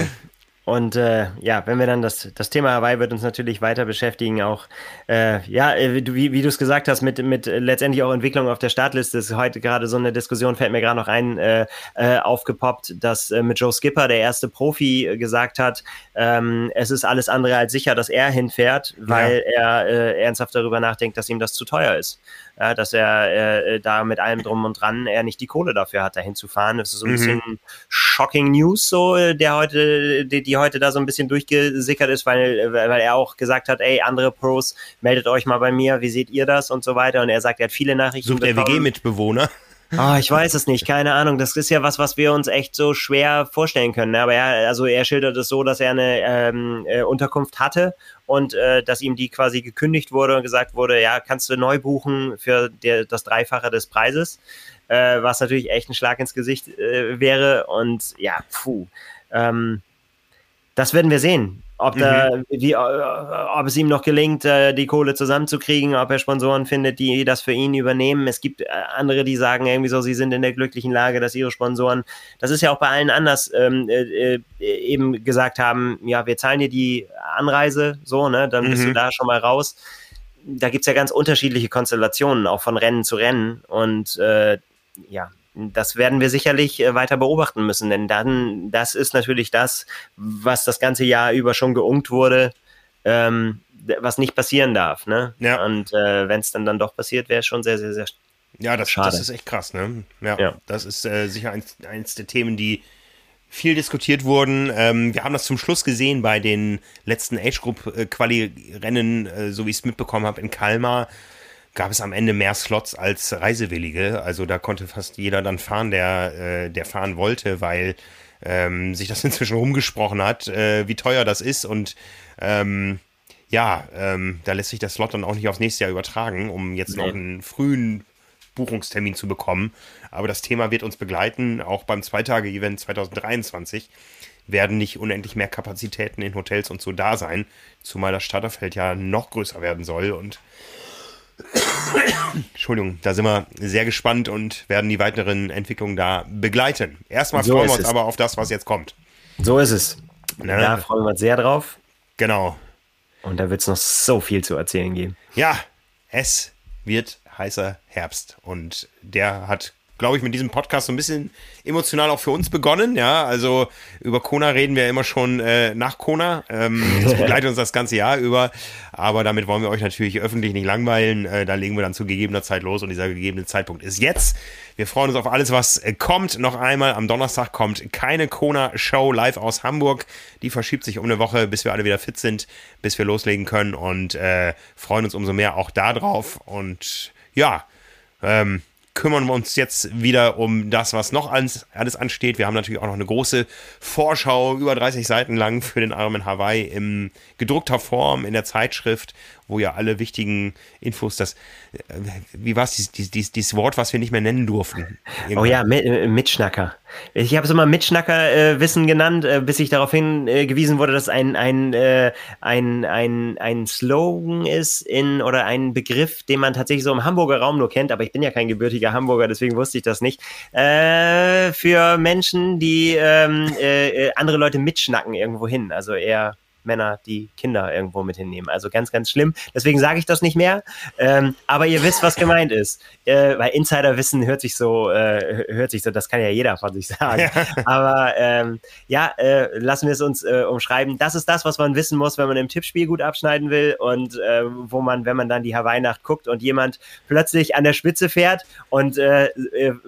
Und äh, ja, wenn wir dann das, das Thema Hawaii wird uns natürlich weiter beschäftigen, auch äh, ja, äh, wie, wie du es gesagt hast, mit, mit letztendlich auch Entwicklung auf der Startliste ist heute gerade so eine Diskussion, fällt mir gerade noch ein, äh, äh, aufgepoppt, dass äh, mit Joe Skipper, der erste Profi, gesagt hat, ähm, es ist alles andere als sicher, dass er hinfährt, weil ja. er ernsthaft darüber nachdenkt, dass ihm das zu teuer ist ja, dass er äh, da mit allem drum und dran er nicht die Kohle dafür hat, dahin zu fahren. Das ist so ein mhm. bisschen shocking News, so äh, der heute, die, die heute da so ein bisschen durchgesickert ist, weil, weil er auch gesagt hat, ey, andere Pros, meldet euch mal bei mir, wie seht ihr das und so weiter. Und er sagt, er hat viele Nachrichten. Sucht der WG-Mitbewohner? Oh, ich weiß es nicht, keine Ahnung. Das ist ja was, was wir uns echt so schwer vorstellen können. Aber er, also er schildert es so, dass er eine ähm, äh, Unterkunft hatte und äh, dass ihm die quasi gekündigt wurde und gesagt wurde, ja, kannst du neu buchen für der, das Dreifache des Preises, äh, was natürlich echt ein Schlag ins Gesicht äh, wäre. Und ja, puh. Ähm, das werden wir sehen ob, da, mhm. wie, äh, ob es ihm noch gelingt, äh, die Kohle zusammenzukriegen, ob er Sponsoren findet, die das für ihn übernehmen. Es gibt äh, andere, die sagen irgendwie so, sie sind in der glücklichen Lage, dass ihre Sponsoren, das ist ja auch bei allen anders, ähm, äh, eben gesagt haben, ja, wir zahlen dir die Anreise, so, ne, dann bist mhm. du da schon mal raus. Da gibt es ja ganz unterschiedliche Konstellationen, auch von Rennen zu Rennen. Und äh, ja, das werden wir sicherlich äh, weiter beobachten müssen, denn dann, das ist natürlich das, was das ganze Jahr über schon geungt wurde, ähm, was nicht passieren darf. Ne? Ja. Und äh, wenn es dann, dann doch passiert, wäre es schon sehr, sehr, sehr ja, das, schade. das ist echt krass. Ne? Ja, ja. das ist äh, sicher eins, eins der Themen, die viel diskutiert wurden. Ähm, wir haben das zum Schluss gesehen bei den letzten Age Group äh, Quali-Rennen, äh, so wie ich es mitbekommen habe in Kalmar gab es am Ende mehr Slots als Reisewillige. Also da konnte fast jeder dann fahren, der, äh, der fahren wollte, weil ähm, sich das inzwischen rumgesprochen hat, äh, wie teuer das ist. Und ähm, ja, ähm, da lässt sich der Slot dann auch nicht aufs nächste Jahr übertragen, um jetzt nee. noch einen frühen Buchungstermin zu bekommen. Aber das Thema wird uns begleiten, auch beim Zweitage-Event 2023 werden nicht unendlich mehr Kapazitäten in Hotels und so da sein, zumal das Starterfeld ja noch größer werden soll und Entschuldigung, da sind wir sehr gespannt und werden die weiteren Entwicklungen da begleiten. Erstmal so freuen wir uns es. aber auf das, was jetzt kommt. So ist es. Na, da freuen wir uns sehr drauf. Genau. Und da wird es noch so viel zu erzählen geben. Ja, es wird heißer Herbst. Und der hat glaube ich, mit diesem Podcast so ein bisschen emotional auch für uns begonnen. Ja, also über Kona reden wir immer schon äh, nach Kona. Ähm, das begleitet uns das ganze Jahr über. Aber damit wollen wir euch natürlich öffentlich nicht langweilen. Äh, da legen wir dann zu gegebener Zeit los und dieser gegebene Zeitpunkt ist jetzt. Wir freuen uns auf alles, was äh, kommt. Noch einmal, am Donnerstag kommt keine Kona-Show live aus Hamburg. Die verschiebt sich um eine Woche, bis wir alle wieder fit sind, bis wir loslegen können und äh, freuen uns umso mehr auch darauf. Und ja, ähm, kümmern wir uns jetzt wieder um das, was noch alles, alles ansteht. Wir haben natürlich auch noch eine große Vorschau, über 30 Seiten lang für den Ironman Hawaii in gedruckter Form in der Zeitschrift wo ja alle wichtigen Infos, das, äh, wie war es, dieses, dieses, dieses, Wort, was wir nicht mehr nennen durften? Irgendwann. Oh ja, äh, Mitschnacker. Ich habe es immer Mitschnacker-Wissen äh, genannt, äh, bis ich darauf hingewiesen wurde, dass ein, ein, äh, ein, ein, ein Slogan ist in oder ein Begriff, den man tatsächlich so im Hamburger Raum nur kennt, aber ich bin ja kein gebürtiger Hamburger, deswegen wusste ich das nicht. Für Menschen, die ähm, andere Leute mitschnacken irgendwo hin, also eher Männer, die Kinder irgendwo mit hinnehmen. Also ganz, ganz schlimm. Deswegen sage ich das nicht mehr. Ähm, aber ihr wisst, was gemeint ist. Äh, weil Insiderwissen hört sich so, äh, hört sich so, das kann ja jeder von sich sagen. Ja. Aber ähm, ja, äh, lassen wir es uns äh, umschreiben. Das ist das, was man wissen muss, wenn man im Tippspiel gut abschneiden will und äh, wo man, wenn man dann die Hawaii-Nacht guckt und jemand plötzlich an der Spitze fährt und äh,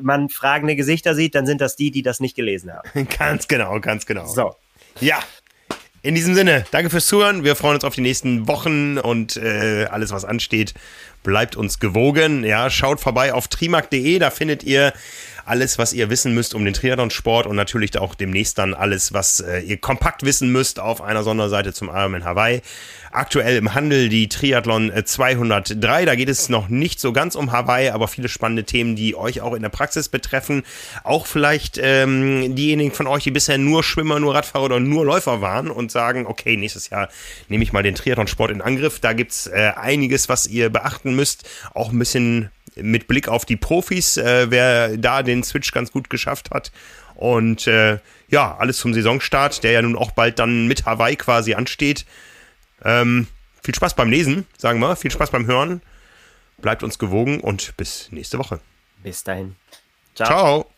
man fragende Gesichter sieht, dann sind das die, die das nicht gelesen haben. Ganz genau, ganz genau. So. Ja, in diesem Sinne, danke fürs Zuhören. Wir freuen uns auf die nächsten Wochen und äh, alles, was ansteht. Bleibt uns gewogen. Ja, schaut vorbei auf trimark.de. Da findet ihr alles, was ihr wissen müsst um den Triathlon-Sport und natürlich auch demnächst dann alles, was äh, ihr kompakt wissen müsst auf einer Sonderseite zum Ironman Hawaii. Aktuell im Handel die Triathlon 203. Da geht es noch nicht so ganz um Hawaii, aber viele spannende Themen, die euch auch in der Praxis betreffen. Auch vielleicht ähm, diejenigen von euch, die bisher nur Schwimmer, nur Radfahrer oder nur Läufer waren und sagen, okay, nächstes Jahr nehme ich mal den Triathlon-Sport in Angriff. Da gibt's äh, einiges, was ihr beachten müsst. Auch ein bisschen mit Blick auf die Profis, äh, wer da den Switch ganz gut geschafft hat. Und äh, ja, alles zum Saisonstart, der ja nun auch bald dann mit Hawaii quasi ansteht. Ähm, viel Spaß beim Lesen, sagen wir. Viel Spaß beim Hören. Bleibt uns gewogen und bis nächste Woche. Bis dahin. Ciao. Ciao.